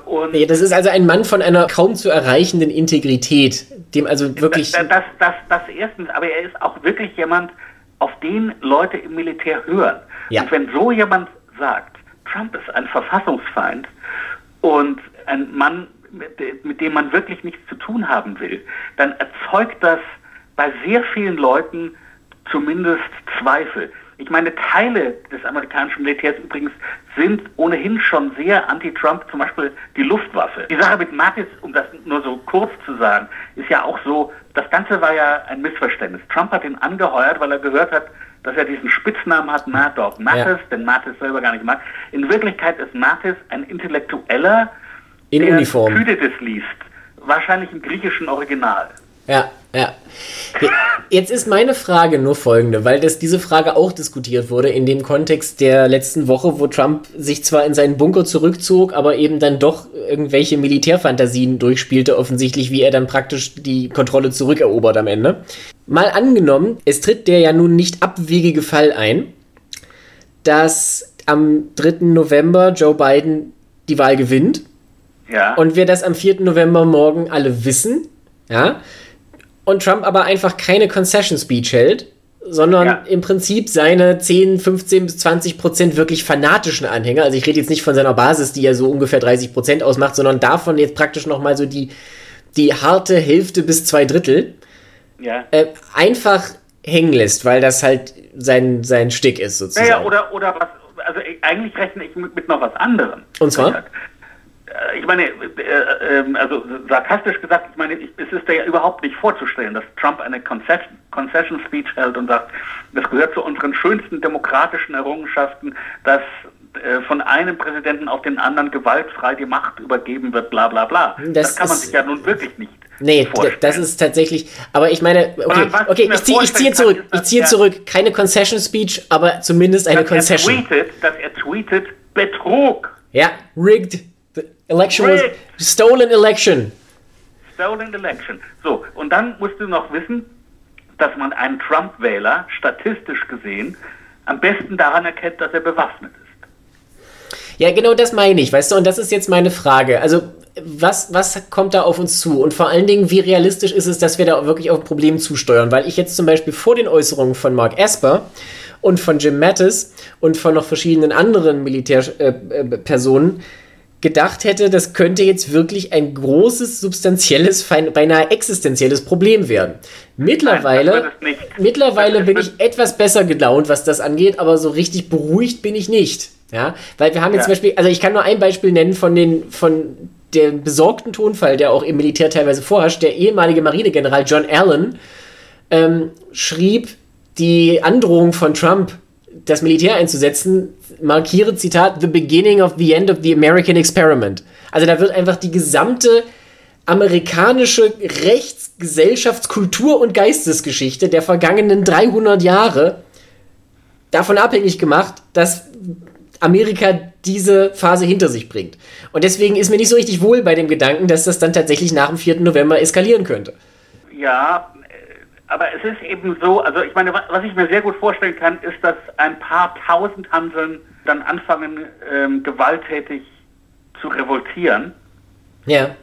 Und nee, das ist also ein Mann von einer kaum zu erreichenden Integrität, dem also wirklich. Das, das, das, das erstens, aber er ist auch wirklich jemand, auf den Leute im Militär hören. Ja. Und wenn so jemand sagt, Trump ist ein Verfassungsfeind und ein Mann, mit, dem man wirklich nichts zu tun haben will, dann erzeugt das bei sehr vielen Leuten zumindest Zweifel. Ich meine, Teile des amerikanischen Militärs übrigens sind ohnehin schon sehr anti-Trump, zum Beispiel die Luftwaffe. Die Sache mit Mattis, um das nur so kurz zu sagen, ist ja auch so, das Ganze war ja ein Missverständnis. Trump hat ihn angeheuert, weil er gehört hat, dass er diesen Spitznamen hat, Mad Dog Mattis, ja. den Mattis selber gar nicht mag. In Wirklichkeit ist Mattis ein Intellektueller, in der Uniform. Thukydides liest. Wahrscheinlich im griechischen Original. Ja, ja. Jetzt ist meine Frage nur folgende, weil das, diese Frage auch diskutiert wurde in dem Kontext der letzten Woche, wo Trump sich zwar in seinen Bunker zurückzog, aber eben dann doch irgendwelche Militärfantasien durchspielte, offensichtlich, wie er dann praktisch die Kontrolle zurückerobert am Ende. Mal angenommen, es tritt der ja nun nicht abwegige Fall ein, dass am 3. November Joe Biden die Wahl gewinnt. Ja. Und wir das am 4. November morgen alle wissen. Ja und Trump aber einfach keine Concession Speech hält, sondern ja. im Prinzip seine 10, 15 bis 20 Prozent wirklich fanatischen Anhänger, also ich rede jetzt nicht von seiner Basis, die ja so ungefähr 30 Prozent ausmacht, sondern davon jetzt praktisch nochmal so die, die harte Hälfte bis zwei Drittel, ja. äh, einfach hängen lässt, weil das halt sein, sein Stick ist sozusagen. Naja, oder, oder was, also eigentlich rechne ich mit, mit noch was anderem. Und zwar? Äh, ich meine, äh, äh, also sarkastisch gesagt, ich meine, es ist ja überhaupt nicht vorzustellen, dass Trump eine Concession, Concession Speech hält und sagt, das gehört zu unseren schönsten demokratischen Errungenschaften, dass äh, von einem Präsidenten auf den anderen gewaltfrei die Macht übergeben wird, bla bla bla. Das, das kann man sich ja nun wirklich nicht Nee, das ist tatsächlich, aber ich meine, okay, okay ich ziehe zieh zurück, ich ziehe zurück, keine Concession Speech, aber zumindest eine dass Concession. Er tweetet, dass er tweetet, Betrug. Ja, rigged. Election was stolen election. Stolen election. So, und dann musst du noch wissen, dass man einen Trump-Wähler statistisch gesehen am besten daran erkennt, dass er bewaffnet ist. Ja, genau das meine ich, weißt du, und das ist jetzt meine Frage. Also, was, was kommt da auf uns zu? Und vor allen Dingen, wie realistisch ist es, dass wir da wirklich auf Probleme zusteuern? Weil ich jetzt zum Beispiel vor den Äußerungen von Mark Esper und von Jim Mattis und von noch verschiedenen anderen Militärpersonen äh, gedacht hätte, das könnte jetzt wirklich ein großes, substanzielles, beinahe existenzielles Problem werden. Mittlerweile, Nein, mittlerweile bin ich etwas besser gelaunt, was das angeht, aber so richtig beruhigt bin ich nicht. Ja, weil wir haben jetzt ja. zum Beispiel, also ich kann nur ein Beispiel nennen von den, von dem besorgten Tonfall, der auch im Militär teilweise vorherrscht. Der ehemalige Marinegeneral John Allen ähm, schrieb, die Androhung von Trump, das Militär einzusetzen, markiere, Zitat, the beginning of the end of the American experiment. Also da wird einfach die gesamte amerikanische Rechts-, Gesellschafts-, und Geistesgeschichte der vergangenen 300 Jahre davon abhängig gemacht, dass Amerika diese Phase hinter sich bringt. Und deswegen ist mir nicht so richtig wohl bei dem Gedanken, dass das dann tatsächlich nach dem 4. November eskalieren könnte. Ja, aber es ist eben so, also ich meine, was ich mir sehr gut vorstellen kann, ist, dass ein paar tausend Hanseln dann anfangen, ähm, gewalttätig zu revoltieren. Ja.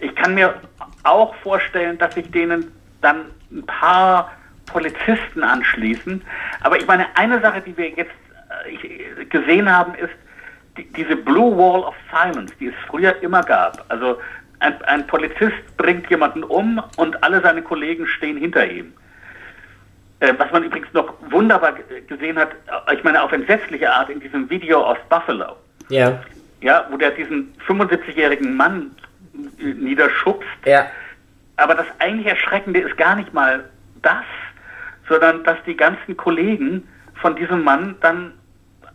Ich kann mir auch vorstellen, dass sich denen dann ein paar Polizisten anschließen. Aber ich meine, eine Sache, die wir jetzt äh, gesehen haben, ist die, diese Blue Wall of Silence, die es früher immer gab. Also ein, ein Polizist bringt jemanden um und alle seine Kollegen stehen hinter ihm. Äh, was man übrigens noch wunderbar gesehen hat, äh, ich meine auf entsetzliche Art in diesem Video aus Buffalo. Ja. Ja, wo der diesen 75-jährigen Mann niederschubst. Ja. Aber das eigentlich Erschreckende ist gar nicht mal das, sondern dass die ganzen Kollegen von diesem Mann dann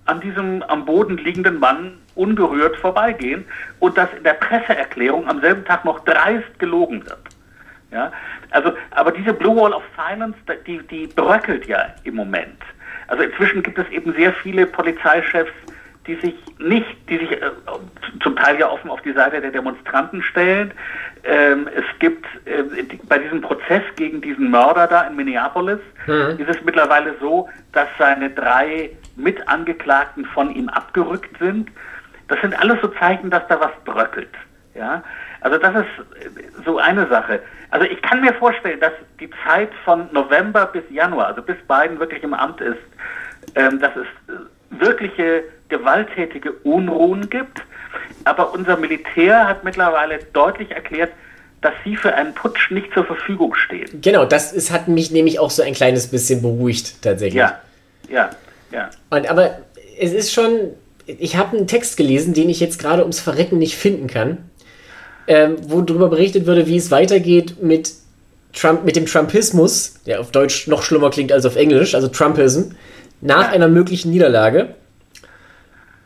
an diesem am Boden liegenden Mann unberührt vorbeigehen und dass in der Presseerklärung am selben Tag noch dreist gelogen wird. Ja, also, aber diese Blue Wall of Silence, die, die bröckelt ja im Moment. Also inzwischen gibt es eben sehr viele Polizeichefs, die sich nicht, die sich äh, zum Teil ja offen auf die Seite der Demonstranten stellen. Ähm, es gibt äh, die, bei diesem Prozess gegen diesen Mörder da in Minneapolis, mhm. ist es mittlerweile so, dass seine drei Mitangeklagten von ihm abgerückt sind. Das sind alles so Zeichen, dass da was bröckelt. Ja? Also das ist so eine Sache. Also ich kann mir vorstellen, dass die Zeit von November bis Januar, also bis Biden wirklich im Amt ist, ähm, dass es wirkliche gewalttätige Unruhen gibt. Aber unser Militär hat mittlerweile deutlich erklärt, dass sie für einen Putsch nicht zur Verfügung stehen. Genau, das ist, hat mich nämlich auch so ein kleines bisschen beruhigt tatsächlich. Ja, ja, ja. Und, aber es ist schon, ich habe einen Text gelesen, den ich jetzt gerade ums Verrecken nicht finden kann, ähm, wo darüber berichtet würde, wie es weitergeht mit Trump, mit dem Trumpismus, der auf Deutsch noch schlimmer klingt als auf Englisch, also Trumpism, nach einer möglichen Niederlage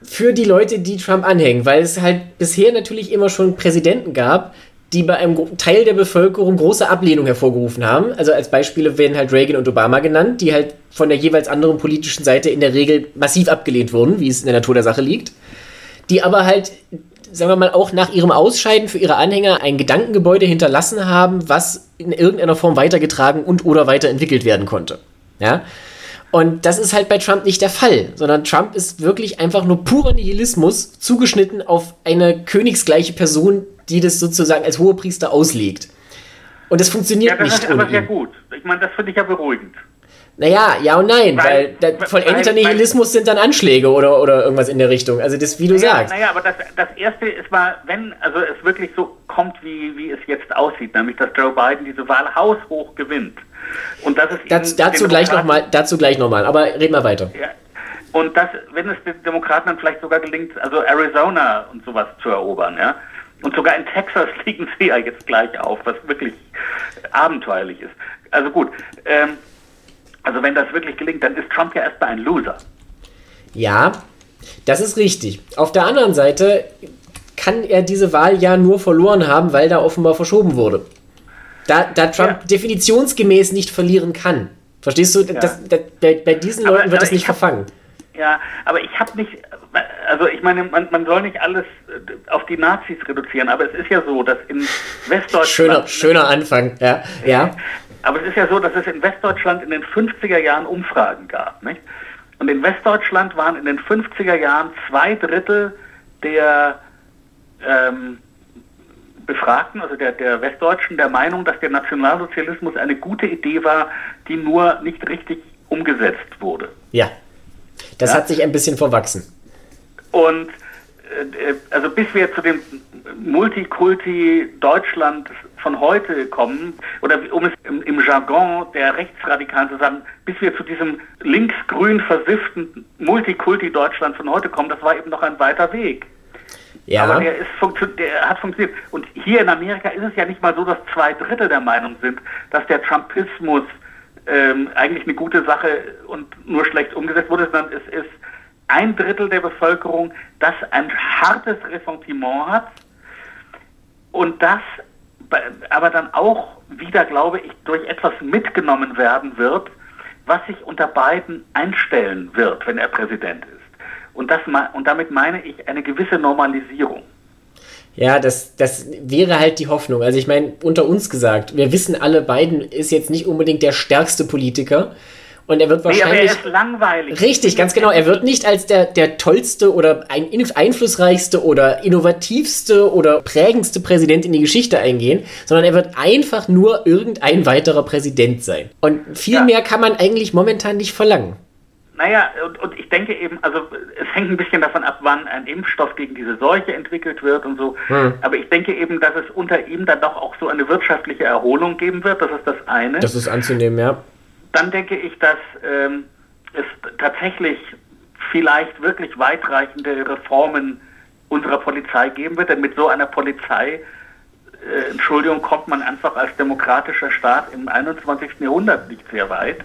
für die Leute, die Trump anhängen, weil es halt bisher natürlich immer schon Präsidenten gab, die bei einem Teil der Bevölkerung große Ablehnung hervorgerufen haben. Also als Beispiele werden halt Reagan und Obama genannt, die halt von der jeweils anderen politischen Seite in der Regel massiv abgelehnt wurden, wie es in der Natur der Sache liegt. Die aber halt, sagen wir mal, auch nach ihrem Ausscheiden für ihre Anhänger ein Gedankengebäude hinterlassen haben, was in irgendeiner Form weitergetragen und oder weiterentwickelt werden konnte. Ja. Und das ist halt bei Trump nicht der Fall, sondern Trump ist wirklich einfach nur purer Nihilismus zugeschnitten auf eine königsgleiche Person, die das sozusagen als Hohepriester auslegt. Und das funktioniert ja, das nicht. Das ist aber sehr gut. Ich meine, das finde ich ja beruhigend. Naja, ja und nein, weil, weil der vollendeter Nihilismus sind dann Anschläge oder, oder irgendwas in der Richtung. Also das, wie du naja, sagst. Naja, aber das, das Erste ist mal, wenn also es wirklich so kommt, wie, wie es jetzt aussieht, nämlich dass Joe Biden diese Wahl haushoch gewinnt, und das ist das, dazu, gleich noch mal, dazu gleich nochmal, aber reden wir weiter. Ja. Und das, wenn es den Demokraten dann vielleicht sogar gelingt, also Arizona und sowas zu erobern, ja. Und sogar in Texas liegen sie ja jetzt gleich auf, was wirklich abenteuerlich ist. Also gut, ähm, also wenn das wirklich gelingt, dann ist Trump ja erstmal ein Loser. Ja, Das ist richtig. Auf der anderen Seite kann er diese Wahl ja nur verloren haben, weil da offenbar verschoben wurde. Da, da Trump ja. definitionsgemäß nicht verlieren kann. Verstehst du? Ja. Das, das, bei, bei, diesen Leuten aber, wird das nicht verfangen. Ja, aber ich habe nicht, also ich meine, man, man, soll nicht alles äh, auf die Nazis reduzieren, aber es ist ja so, dass in Westdeutschland... Schöner, schöner Anfang, ja. ja. Aber es ist ja so, dass es in Westdeutschland in den 50er Jahren Umfragen gab. Nicht? Und in Westdeutschland waren in den 50er Jahren zwei Drittel der ähm, Befragten, also der, der Westdeutschen, der Meinung, dass der Nationalsozialismus eine gute Idee war, die nur nicht richtig umgesetzt wurde. Ja, das ja? hat sich ein bisschen verwachsen. Und äh, also bis wir zu dem Multikulti Deutschland von heute kommen, oder um es im, im Jargon der Rechtsradikalen zu sagen, bis wir zu diesem linksgrün versifften Multikulti Deutschland von heute kommen, das war eben noch ein weiter Weg. Ja. Aber der, der hat funktioniert. Und hier in Amerika ist es ja nicht mal so, dass zwei Drittel der Meinung sind, dass der Trumpismus ähm, eigentlich eine gute Sache und nur schlecht umgesetzt wurde, sondern es ist ein Drittel der Bevölkerung, das ein hartes Ressentiment hat und das aber dann auch wieder, glaube ich, durch etwas mitgenommen werden wird, was sich unter Biden einstellen wird, wenn er Präsident ist. Und, das, und damit meine ich eine gewisse Normalisierung. Ja, das, das wäre halt die Hoffnung. Also ich meine, unter uns gesagt, wir wissen alle, Biden ist jetzt nicht unbedingt der stärkste Politiker. Und er wird wahrscheinlich. Nee, er. Richtig, ganz genau. Er wird nicht als der, der tollste oder ein, einflussreichste oder innovativste oder prägendste Präsident in die Geschichte eingehen, sondern er wird einfach nur irgendein weiterer Präsident sein. Und viel ja. mehr kann man eigentlich momentan nicht verlangen. Naja, und, und ich denke eben, also es hängt ein bisschen davon ab, wann ein Impfstoff gegen diese Seuche entwickelt wird und so. Hm. Aber ich denke eben, dass es unter ihm dann doch auch so eine wirtschaftliche Erholung geben wird. Das ist das eine. Das ist anzunehmen, ja. Dann denke ich, dass ähm, es tatsächlich vielleicht wirklich weitreichende Reformen unserer Polizei geben wird. Denn mit so einer Polizei, äh, Entschuldigung, kommt man einfach als demokratischer Staat im 21. Jahrhundert nicht sehr weit.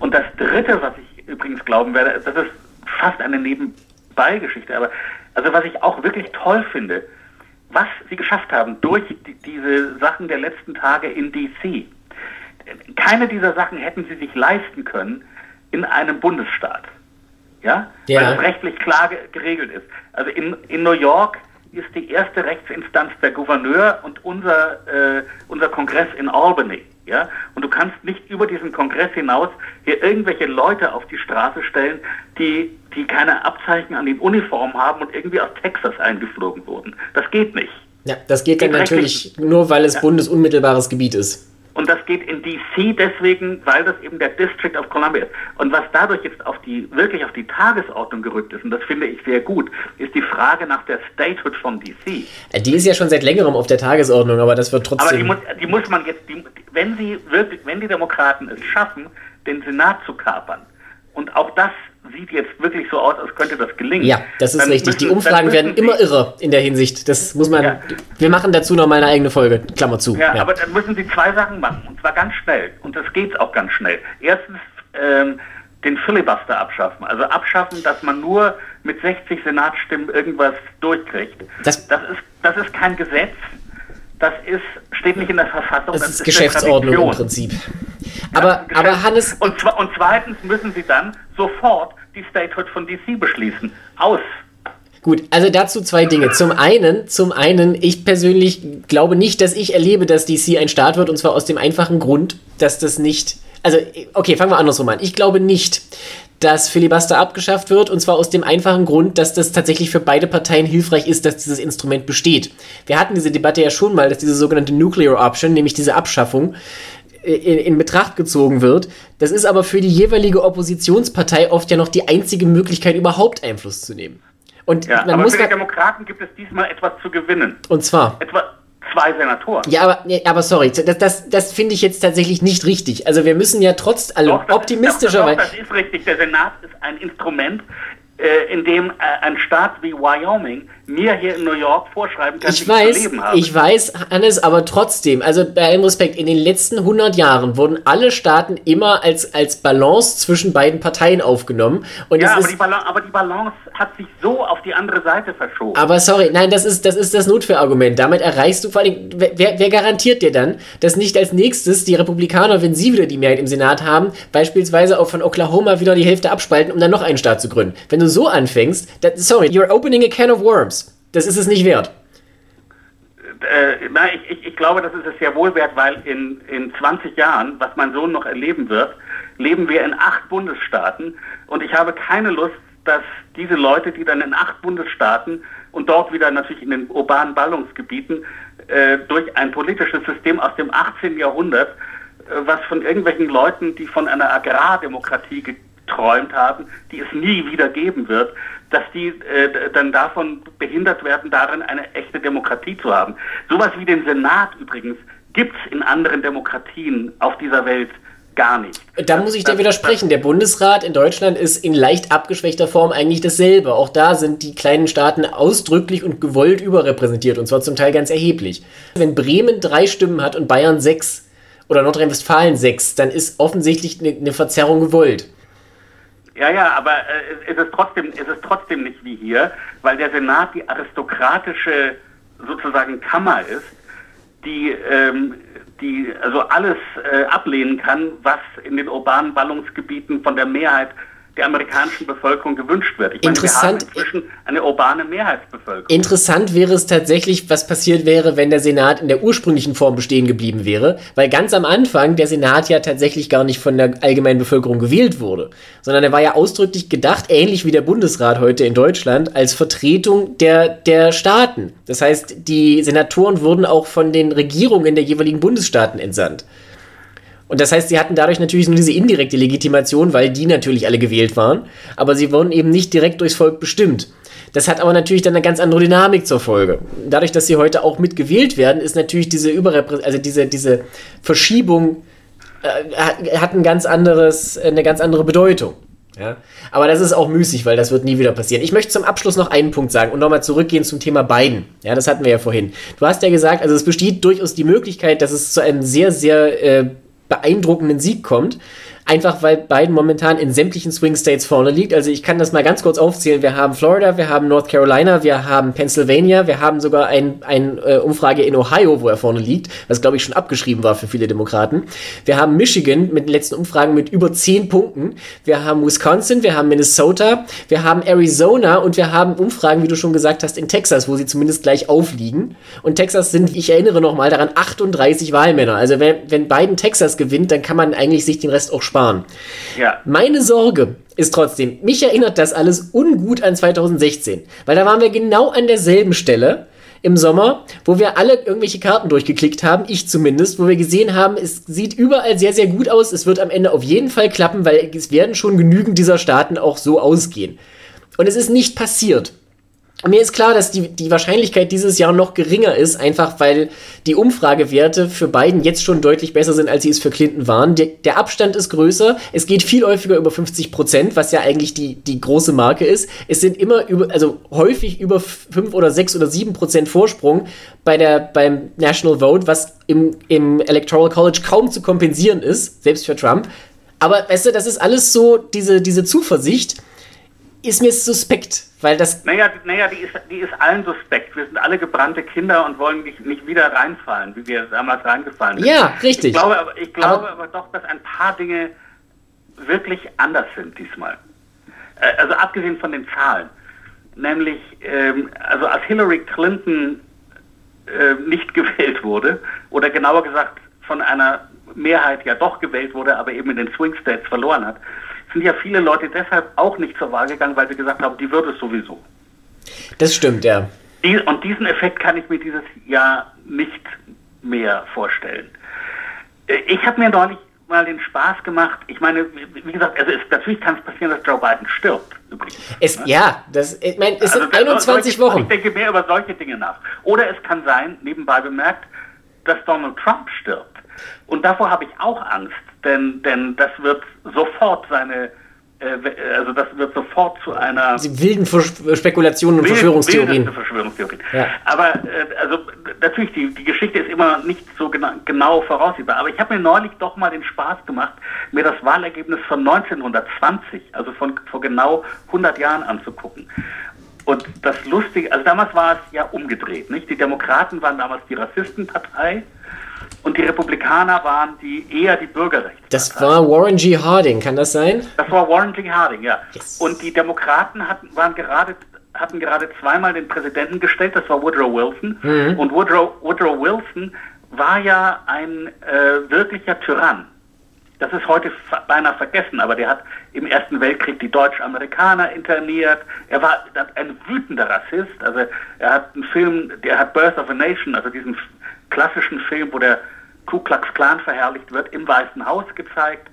Und das Dritte, was ich übrigens glauben werde, das ist fast eine Nebenbeigeschichte, aber also was ich auch wirklich toll finde, was sie geschafft haben durch die, diese Sachen der letzten Tage in DC. Keine dieser Sachen hätten sie sich leisten können in einem Bundesstaat. Ja? ja. Weil das rechtlich klar geregelt ist. Also in, in New York ist die erste Rechtsinstanz der Gouverneur und unser, äh, unser Kongress in Albany. Ja? Und du kannst nicht über diesen Kongress hinaus hier irgendwelche Leute auf die Straße stellen, die, die keine Abzeichen an den Uniformen haben und irgendwie aus Texas eingeflogen wurden. Das geht nicht. Ja, das geht, dann natürlich nur, weil es ja. bundesunmittelbares Gebiet ist. Und das geht in DC deswegen, weil das eben der District of Columbia ist. Und was dadurch jetzt auf die, wirklich auf die Tagesordnung gerückt ist, und das finde ich sehr gut, ist die Frage nach der Statehood von DC. Äh, die ist ja schon seit längerem auf der Tagesordnung, aber das wird trotzdem. Aber die muss, die muss man jetzt, die, wenn sie wirklich, wenn die Demokraten es schaffen, den Senat zu kapern, und auch das sieht jetzt wirklich so aus, als könnte das gelingen. Ja, das ist richtig. Müssen, die Umfragen werden immer irre in der Hinsicht. Das muss man. Ja. Wir machen dazu noch mal eine eigene Folge. Klammer zu. Ja, ja, aber dann müssen sie zwei Sachen machen. Und zwar ganz schnell. Und das geht auch ganz schnell. Erstens ähm, den Filibuster abschaffen. Also abschaffen, dass man nur mit 60 Senatsstimmen irgendwas durchkriegt. Das, das, ist, das ist kein Gesetz. Das ist, steht nicht in der Verfassung. Das, das ist, ist Geschäftsordnung im Prinzip. Aber, ja, aber Hannes. Und, und zweitens müssen sie dann sofort die Statehood von DC beschließen. Aus. Gut, also dazu zwei Dinge. Zum einen, zum einen, ich persönlich glaube nicht, dass ich erlebe, dass DC ein Staat wird, und zwar aus dem einfachen Grund, dass das nicht. Also, okay, fangen wir andersrum an. Ich glaube nicht, dass Filibuster abgeschafft wird, und zwar aus dem einfachen Grund, dass das tatsächlich für beide Parteien hilfreich ist, dass dieses Instrument besteht. Wir hatten diese Debatte ja schon mal, dass diese sogenannte Nuclear Option, nämlich diese Abschaffung, in, in, Betracht gezogen wird. Das ist aber für die jeweilige Oppositionspartei oft ja noch die einzige Möglichkeit, überhaupt Einfluss zu nehmen. Und ja, man aber muss für die Demokraten gibt es diesmal etwas zu gewinnen. Und zwar? Etwa zwei Senatoren. Ja, aber, aber sorry, das, das, das finde ich jetzt tatsächlich nicht richtig. Also wir müssen ja trotz allem optimistischerweise... Das, das ist richtig. Der Senat ist ein Instrument, äh, in dem äh, ein Staat wie Wyoming mir hier in New York vorschreiben kann, ich wie weiß, ich zu leben habe. Ich weiß, Hannes, aber trotzdem, also bei allem Respekt, in den letzten 100 Jahren wurden alle Staaten immer als, als Balance zwischen beiden Parteien aufgenommen. Und ja, aber, die Balance, aber die Balance hat sich so auf die andere Seite verschoben. Aber sorry, nein, das ist das, ist das Notwehrargument. Damit erreichst du vor allem, wer, wer garantiert dir dann, dass nicht als nächstes die Republikaner, wenn sie wieder die Mehrheit im Senat haben, beispielsweise auch von Oklahoma wieder die Hälfte abspalten, um dann noch einen Staat zu gründen? Wenn du so anfängst, that, sorry, you're opening a can of worms. Das ist es nicht wert. Äh, nein, ich, ich, ich, glaube, das ist es sehr wohl wert, weil in, in 20 Jahren, was mein Sohn noch erleben wird, leben wir in acht Bundesstaaten und ich habe keine Lust, dass diese Leute, die dann in acht Bundesstaaten und dort wieder natürlich in den urbanen Ballungsgebieten äh, durch ein politisches System aus dem 18. Jahrhundert, äh, was von irgendwelchen Leuten, die von einer Agrardemokratie geträumt haben, die es nie wieder geben wird, dass die äh, dann davon behindert werden, darin eine echte Demokratie zu haben. Sowas wie den Senat übrigens gibt es in anderen Demokratien auf dieser Welt gar nicht. Da muss ich dir widersprechen. Der Bundesrat in Deutschland ist in leicht abgeschwächter Form eigentlich dasselbe. Auch da sind die kleinen Staaten ausdrücklich und gewollt überrepräsentiert und zwar zum Teil ganz erheblich. Wenn Bremen drei Stimmen hat und Bayern sechs oder Nordrhein-Westfalen sechs, dann ist offensichtlich eine, eine Verzerrung gewollt. Ja, ja, aber äh, es, ist trotzdem, es ist trotzdem nicht wie hier, weil der Senat die aristokratische sozusagen Kammer ist, die, ähm, die also alles äh, ablehnen kann, was in den urbanen Ballungsgebieten von der Mehrheit der amerikanischen Bevölkerung gewünscht wird. Ich Interessant. Meine, wir haben inzwischen eine urbane Mehrheitsbevölkerung. Interessant wäre es tatsächlich, was passiert wäre, wenn der Senat in der ursprünglichen Form bestehen geblieben wäre, weil ganz am Anfang der Senat ja tatsächlich gar nicht von der allgemeinen Bevölkerung gewählt wurde, sondern er war ja ausdrücklich gedacht, ähnlich wie der Bundesrat heute in Deutschland, als Vertretung der, der Staaten. Das heißt, die Senatoren wurden auch von den Regierungen der jeweiligen Bundesstaaten entsandt. Und das heißt, sie hatten dadurch natürlich nur diese indirekte Legitimation, weil die natürlich alle gewählt waren, aber sie wurden eben nicht direkt durchs Volk bestimmt. Das hat aber natürlich dann eine ganz andere Dynamik zur Folge. Dadurch, dass sie heute auch mitgewählt werden, ist natürlich diese Überreprä also diese, diese Verschiebung äh, hat ein ganz anderes, eine ganz andere Bedeutung. Ja? Aber das ist auch müßig, weil das wird nie wieder passieren. Ich möchte zum Abschluss noch einen Punkt sagen und nochmal zurückgehen zum Thema Biden. Ja, das hatten wir ja vorhin. Du hast ja gesagt, also es besteht durchaus die Möglichkeit, dass es zu einem sehr, sehr äh, beeindruckenden Sieg kommt. Einfach weil Biden momentan in sämtlichen Swing States vorne liegt. Also ich kann das mal ganz kurz aufzählen. Wir haben Florida, wir haben North Carolina, wir haben Pennsylvania, wir haben sogar eine ein, äh, Umfrage in Ohio, wo er vorne liegt, was glaube ich schon abgeschrieben war für viele Demokraten. Wir haben Michigan mit den letzten Umfragen mit über 10 Punkten. Wir haben Wisconsin, wir haben Minnesota, wir haben Arizona und wir haben Umfragen, wie du schon gesagt hast, in Texas, wo sie zumindest gleich aufliegen. Und Texas sind, ich erinnere nochmal daran, 38 Wahlmänner. Also wenn, wenn Biden Texas gewinnt, dann kann man eigentlich sich den Rest auch sparen sparen. Ja. Meine Sorge ist trotzdem, mich erinnert das alles ungut an 2016, weil da waren wir genau an derselben Stelle im Sommer, wo wir alle irgendwelche Karten durchgeklickt haben, ich zumindest, wo wir gesehen haben, es sieht überall sehr, sehr gut aus, es wird am Ende auf jeden Fall klappen, weil es werden schon genügend dieser Staaten auch so ausgehen. Und es ist nicht passiert. Mir ist klar, dass die, die Wahrscheinlichkeit dieses Jahr noch geringer ist, einfach weil die Umfragewerte für Biden jetzt schon deutlich besser sind, als sie es für Clinton waren. Der, der Abstand ist größer, es geht viel häufiger über 50 Prozent, was ja eigentlich die, die große Marke ist. Es sind immer über, also häufig über 5 oder 6 oder 7 Prozent Vorsprung bei der, beim National Vote, was im, im Electoral College kaum zu kompensieren ist, selbst für Trump. Aber weißt du, das ist alles so, diese, diese Zuversicht ist mir suspekt, weil das. Naja, naja die, ist, die ist allen suspekt. Wir sind alle gebrannte Kinder und wollen nicht, nicht wieder reinfallen, wie wir damals reingefallen sind. Ja, richtig. Ich glaube, aber, ich glaube aber, aber doch, dass ein paar Dinge wirklich anders sind diesmal. Äh, also abgesehen von den Zahlen. Nämlich, ähm, also als Hillary Clinton äh, nicht gewählt wurde, oder genauer gesagt von einer Mehrheit ja doch gewählt wurde, aber eben in den Swing States verloren hat, sind ja viele Leute deshalb auch nicht zur Wahl gegangen, weil sie gesagt haben, die wird es sowieso. Das stimmt, ja. Die, und diesen Effekt kann ich mir dieses Jahr nicht mehr vorstellen. Äh, ich habe mir neulich mal den Spaß gemacht. Ich meine, wie gesagt, also es, natürlich kann es passieren, dass Joe Biden stirbt. Übrigens. Es, ne? Ja, das, ich meine, es also, sind 21 solche, Wochen. Ich denke mehr über solche Dinge nach. Oder es kann sein, nebenbei bemerkt, dass Donald Trump stirbt. Und davor habe ich auch Angst, denn, denn das wird sofort seine äh, also das wird sofort zu einer... Die wilden Spekulationen und Verschwörungstheorien. Verschwörungstheorien. Ja. Aber äh, also natürlich, die, die Geschichte ist immer nicht so genau, genau voraussehbar. Aber ich habe mir neulich doch mal den Spaß gemacht, mir das Wahlergebnis von 1920, also von vor genau 100 Jahren anzugucken. Und das Lustige, also damals war es ja umgedreht, nicht? Die Demokraten waren damals die Rassistenpartei und die Republikaner waren die eher die Bürgerrechte. Das war Warren G. Harding, kann das sein? Das war Warren G. Harding, ja. Yes. Und die Demokraten hatten, waren gerade, hatten gerade zweimal den Präsidenten gestellt, das war Woodrow Wilson. Mhm. Und Woodrow, Woodrow Wilson war ja ein äh, wirklicher Tyrann. Das ist heute beinahe vergessen, aber der hat im Ersten Weltkrieg die Deutsch-Amerikaner interniert. Er war ein wütender Rassist. Also er hat einen Film, der hat Birth of a Nation, also diesen klassischen Film, wo der Ku Klux Klan verherrlicht wird, im Weißen Haus gezeigt.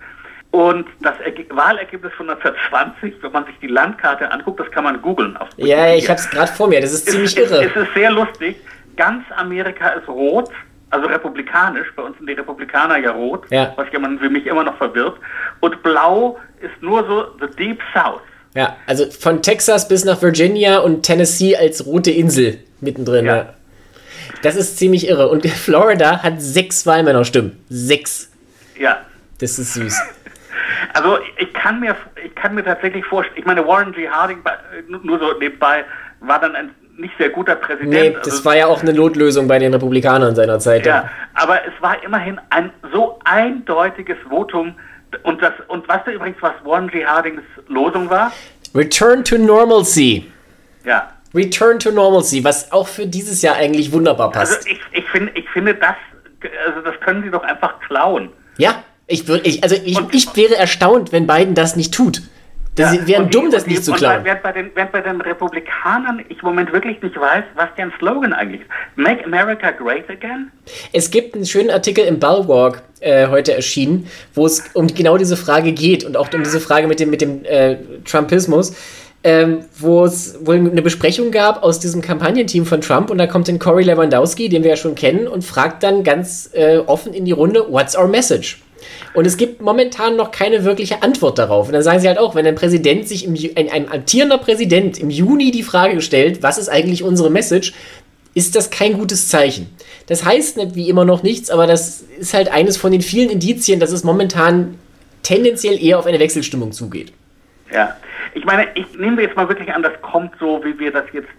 Und das Erge Wahlergebnis von 1920, wenn man sich die Landkarte anguckt, das kann man googeln. Ja, ich habe es gerade vor mir, das ist, ist ziemlich irre. Es ist sehr lustig. Ganz Amerika ist rot, also republikanisch. Bei uns sind die Republikaner ja rot, ja. was jemand für mich immer noch verwirrt. Und blau ist nur so the Deep South. Ja, also von Texas bis nach Virginia und Tennessee als rote Insel mittendrin. Ja. ja. Das ist ziemlich irre. Und Florida hat sechs Wahlmännerstimmen. Sechs. Ja. Das ist süß. Also ich kann mir, ich kann mir tatsächlich vorstellen, ich meine, Warren G. Harding, nur so nebenbei, war dann ein nicht sehr guter Präsident. Nee, das also, war ja auch eine Notlösung bei den Republikanern seiner Zeit. Ja, aber es war immerhin ein so eindeutiges Votum. Und, das, und weißt du übrigens, was Warren G. Hardings Losung war? Return to Normalcy. Ja. Return to Normalcy, was auch für dieses Jahr eigentlich wunderbar passt. Also ich, ich, find, ich finde, das, also das können sie doch einfach klauen. Ja, ich, würd, ich, also ich, ich wäre erstaunt, wenn Biden das nicht tut. Das ja, wären dumm, das nicht zu klauen. Während bei, den, während bei den Republikanern ich im Moment wirklich nicht weiß, was deren Slogan eigentlich ist. Make America Great Again? Es gibt einen schönen Artikel im Bulwark äh, heute erschienen, wo es um genau diese Frage geht und auch um diese Frage mit dem, mit dem äh, Trumpismus ähm, wo es wohl eine Besprechung gab aus diesem Kampagnenteam von Trump und da kommt dann Cory Lewandowski, den wir ja schon kennen, und fragt dann ganz äh, offen in die Runde, what's our message? Und es gibt momentan noch keine wirkliche Antwort darauf. Und dann sagen sie halt auch, wenn ein Präsident sich, im, ein, ein amtierender Präsident im Juni die Frage stellt, was ist eigentlich unsere Message, ist das kein gutes Zeichen. Das heißt nicht wie immer noch nichts, aber das ist halt eines von den vielen Indizien, dass es momentan tendenziell eher auf eine Wechselstimmung zugeht. Ja, ich meine, ich nehme wir jetzt mal wirklich an, das kommt so, wie wir das jetzt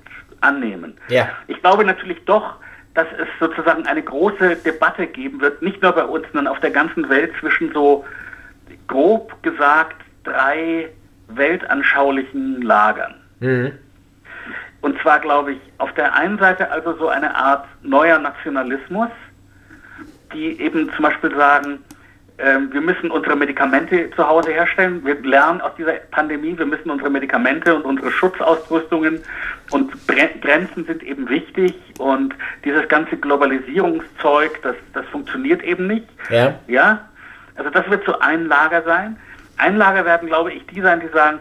annehmen. Ja. Ich glaube natürlich doch, dass es sozusagen eine große Debatte geben wird, nicht nur bei uns, sondern auf der ganzen Welt zwischen so grob gesagt drei weltanschaulichen Lagern. Mhm. Und zwar glaube ich, auf der einen Seite also so eine Art neuer Nationalismus, die eben zum Beispiel sagen, ähm, wir müssen unsere Medikamente zu Hause herstellen. Wir lernen aus dieser Pandemie, wir müssen unsere Medikamente und unsere Schutzausrüstungen und Grenzen sind eben wichtig und dieses ganze Globalisierungszeug, das, das funktioniert eben nicht. Ja. ja. Also das wird so ein Lager sein. Ein Lager werden, glaube ich, die sein, die sagen,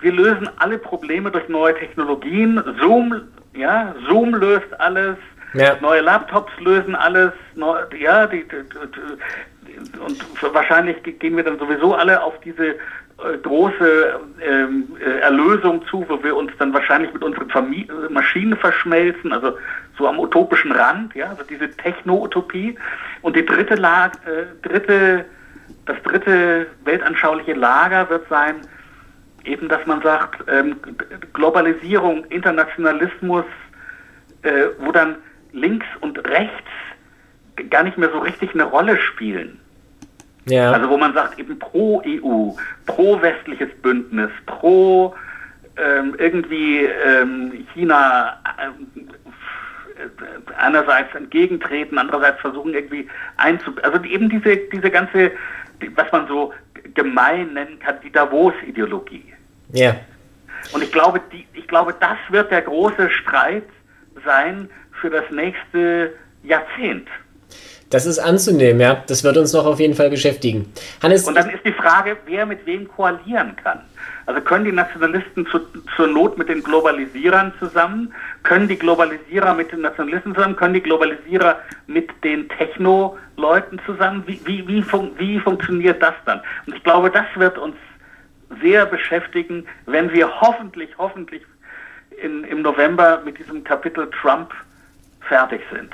wir lösen alle Probleme durch neue Technologien. Zoom, ja, Zoom löst alles. Ja. Neue Laptops lösen alles. Neu, ja, die, die, die, und wahrscheinlich gehen wir dann sowieso alle auf diese äh, große ähm, äh, Erlösung zu, wo wir uns dann wahrscheinlich mit unseren Famili Maschinen verschmelzen, also so am utopischen Rand, ja, also diese Techno-Utopie. Und die dritte Lag äh, dritte, das dritte weltanschauliche Lager wird sein, eben, dass man sagt, ähm, Globalisierung, Internationalismus, äh, wo dann links und rechts gar nicht mehr so richtig eine Rolle spielen. Ja. Also wo man sagt, eben pro EU, pro westliches Bündnis, pro ähm, irgendwie ähm, China äh, einerseits entgegentreten, andererseits versuchen irgendwie einzu... Also eben diese, diese ganze, was man so gemein nennen kann, die Davos-Ideologie. Ja. Und ich glaube, die, ich glaube, das wird der große Streit sein für das nächste Jahrzehnt. Das ist anzunehmen, ja. Das wird uns noch auf jeden Fall beschäftigen. Hannes, und dann ist die Frage, wer mit wem koalieren kann. Also können die Nationalisten zu, zur Not mit den Globalisierern zusammen? Können die Globalisierer mit den Nationalisten zusammen? Können die Globalisierer mit den Techno-Leuten zusammen? Wie, wie, wie, fun wie funktioniert das dann? Und ich glaube, das wird uns sehr beschäftigen, wenn wir hoffentlich, hoffentlich in, im November mit diesem Kapitel Trump fertig sind.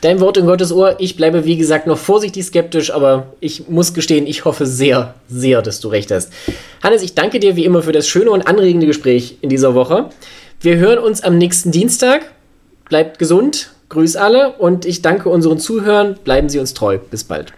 Dein Wort in Gottes Ohr. Ich bleibe, wie gesagt, noch vorsichtig skeptisch, aber ich muss gestehen, ich hoffe sehr, sehr, dass du recht hast. Hannes, ich danke dir wie immer für das schöne und anregende Gespräch in dieser Woche. Wir hören uns am nächsten Dienstag. Bleibt gesund, grüß alle und ich danke unseren Zuhörern. Bleiben Sie uns treu. Bis bald.